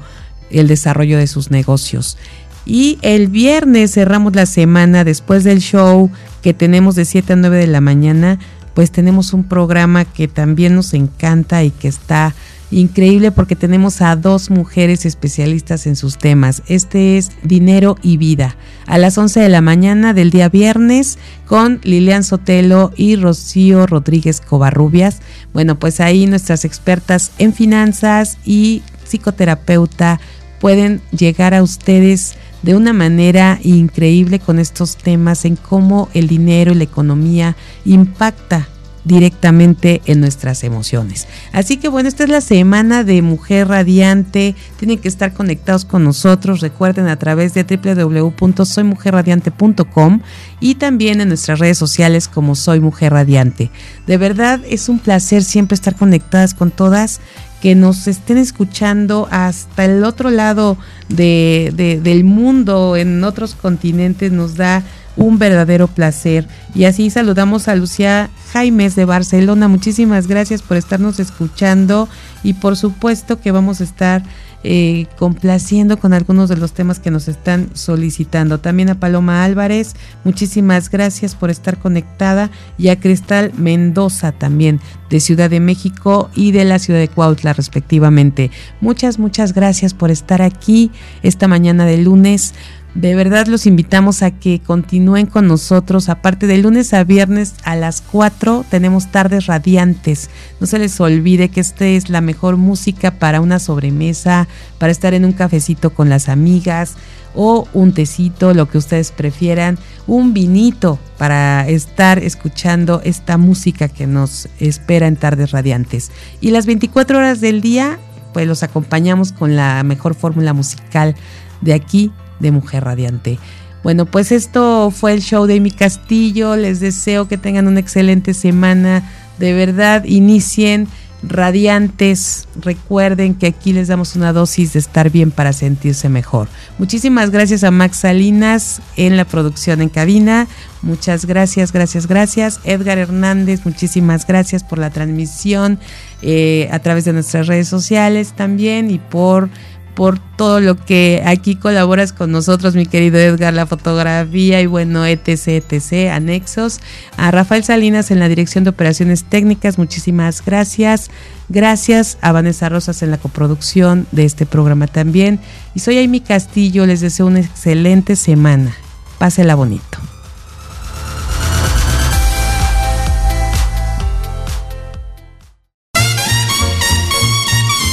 el desarrollo de sus negocios. Y el viernes cerramos la semana después del show que tenemos de 7 a 9 de la mañana, pues tenemos un programa que también nos encanta y que está increíble porque tenemos a dos mujeres especialistas en sus temas. Este es Dinero y Vida, a las 11 de la mañana del día viernes con Lilian Sotelo y Rocío Rodríguez Covarrubias. Bueno, pues ahí nuestras expertas en finanzas y psicoterapeuta pueden llegar a ustedes de una manera increíble con estos temas en cómo el dinero y la economía impacta directamente en nuestras emociones. Así que bueno, esta es la semana de Mujer Radiante. Tienen que estar conectados con nosotros. Recuerden a través de www.soymujerradiante.com y también en nuestras redes sociales como Soy Mujer Radiante. De verdad es un placer siempre estar conectadas con todas que nos estén escuchando hasta el otro lado de, del mundo, en otros continentes, nos da un verdadero placer. Y así saludamos a Lucía Jaimes de Barcelona. Muchísimas gracias por estarnos escuchando y por supuesto que vamos a estar eh, complaciendo con algunos de los temas que nos están solicitando. También a Paloma Álvarez, muchísimas gracias por estar conectada y a Cristal Mendoza también de Ciudad de México y de la ciudad de Cuautla respectivamente. Muchas, muchas gracias por estar aquí esta mañana de lunes. De verdad los invitamos a que continúen con nosotros. Aparte de lunes a viernes a las 4 tenemos tardes radiantes. No se les olvide que esta es la mejor música para una sobremesa, para estar en un cafecito con las amigas o un tecito, lo que ustedes prefieran, un vinito para estar escuchando esta música que nos espera en tardes radiantes. Y las 24 horas del día, pues los acompañamos con la mejor fórmula musical de aquí de Mujer Radiante. Bueno, pues esto fue el show de mi castillo. Les deseo que tengan una excelente semana. De verdad, inicien radiantes. Recuerden que aquí les damos una dosis de estar bien para sentirse mejor. Muchísimas gracias a Max Salinas en la producción en cabina. Muchas gracias, gracias, gracias. Edgar Hernández, muchísimas gracias por la transmisión eh, a través de nuestras redes sociales también y por por todo lo que aquí colaboras con nosotros, mi querido Edgar, la fotografía y bueno, etc, etc, anexos. A Rafael Salinas en la dirección de operaciones técnicas, muchísimas gracias. Gracias a Vanessa Rosas en la coproducción de este programa también. Y soy Amy Castillo, les deseo una excelente semana. Pásela bonito.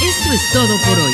Esto es todo por hoy.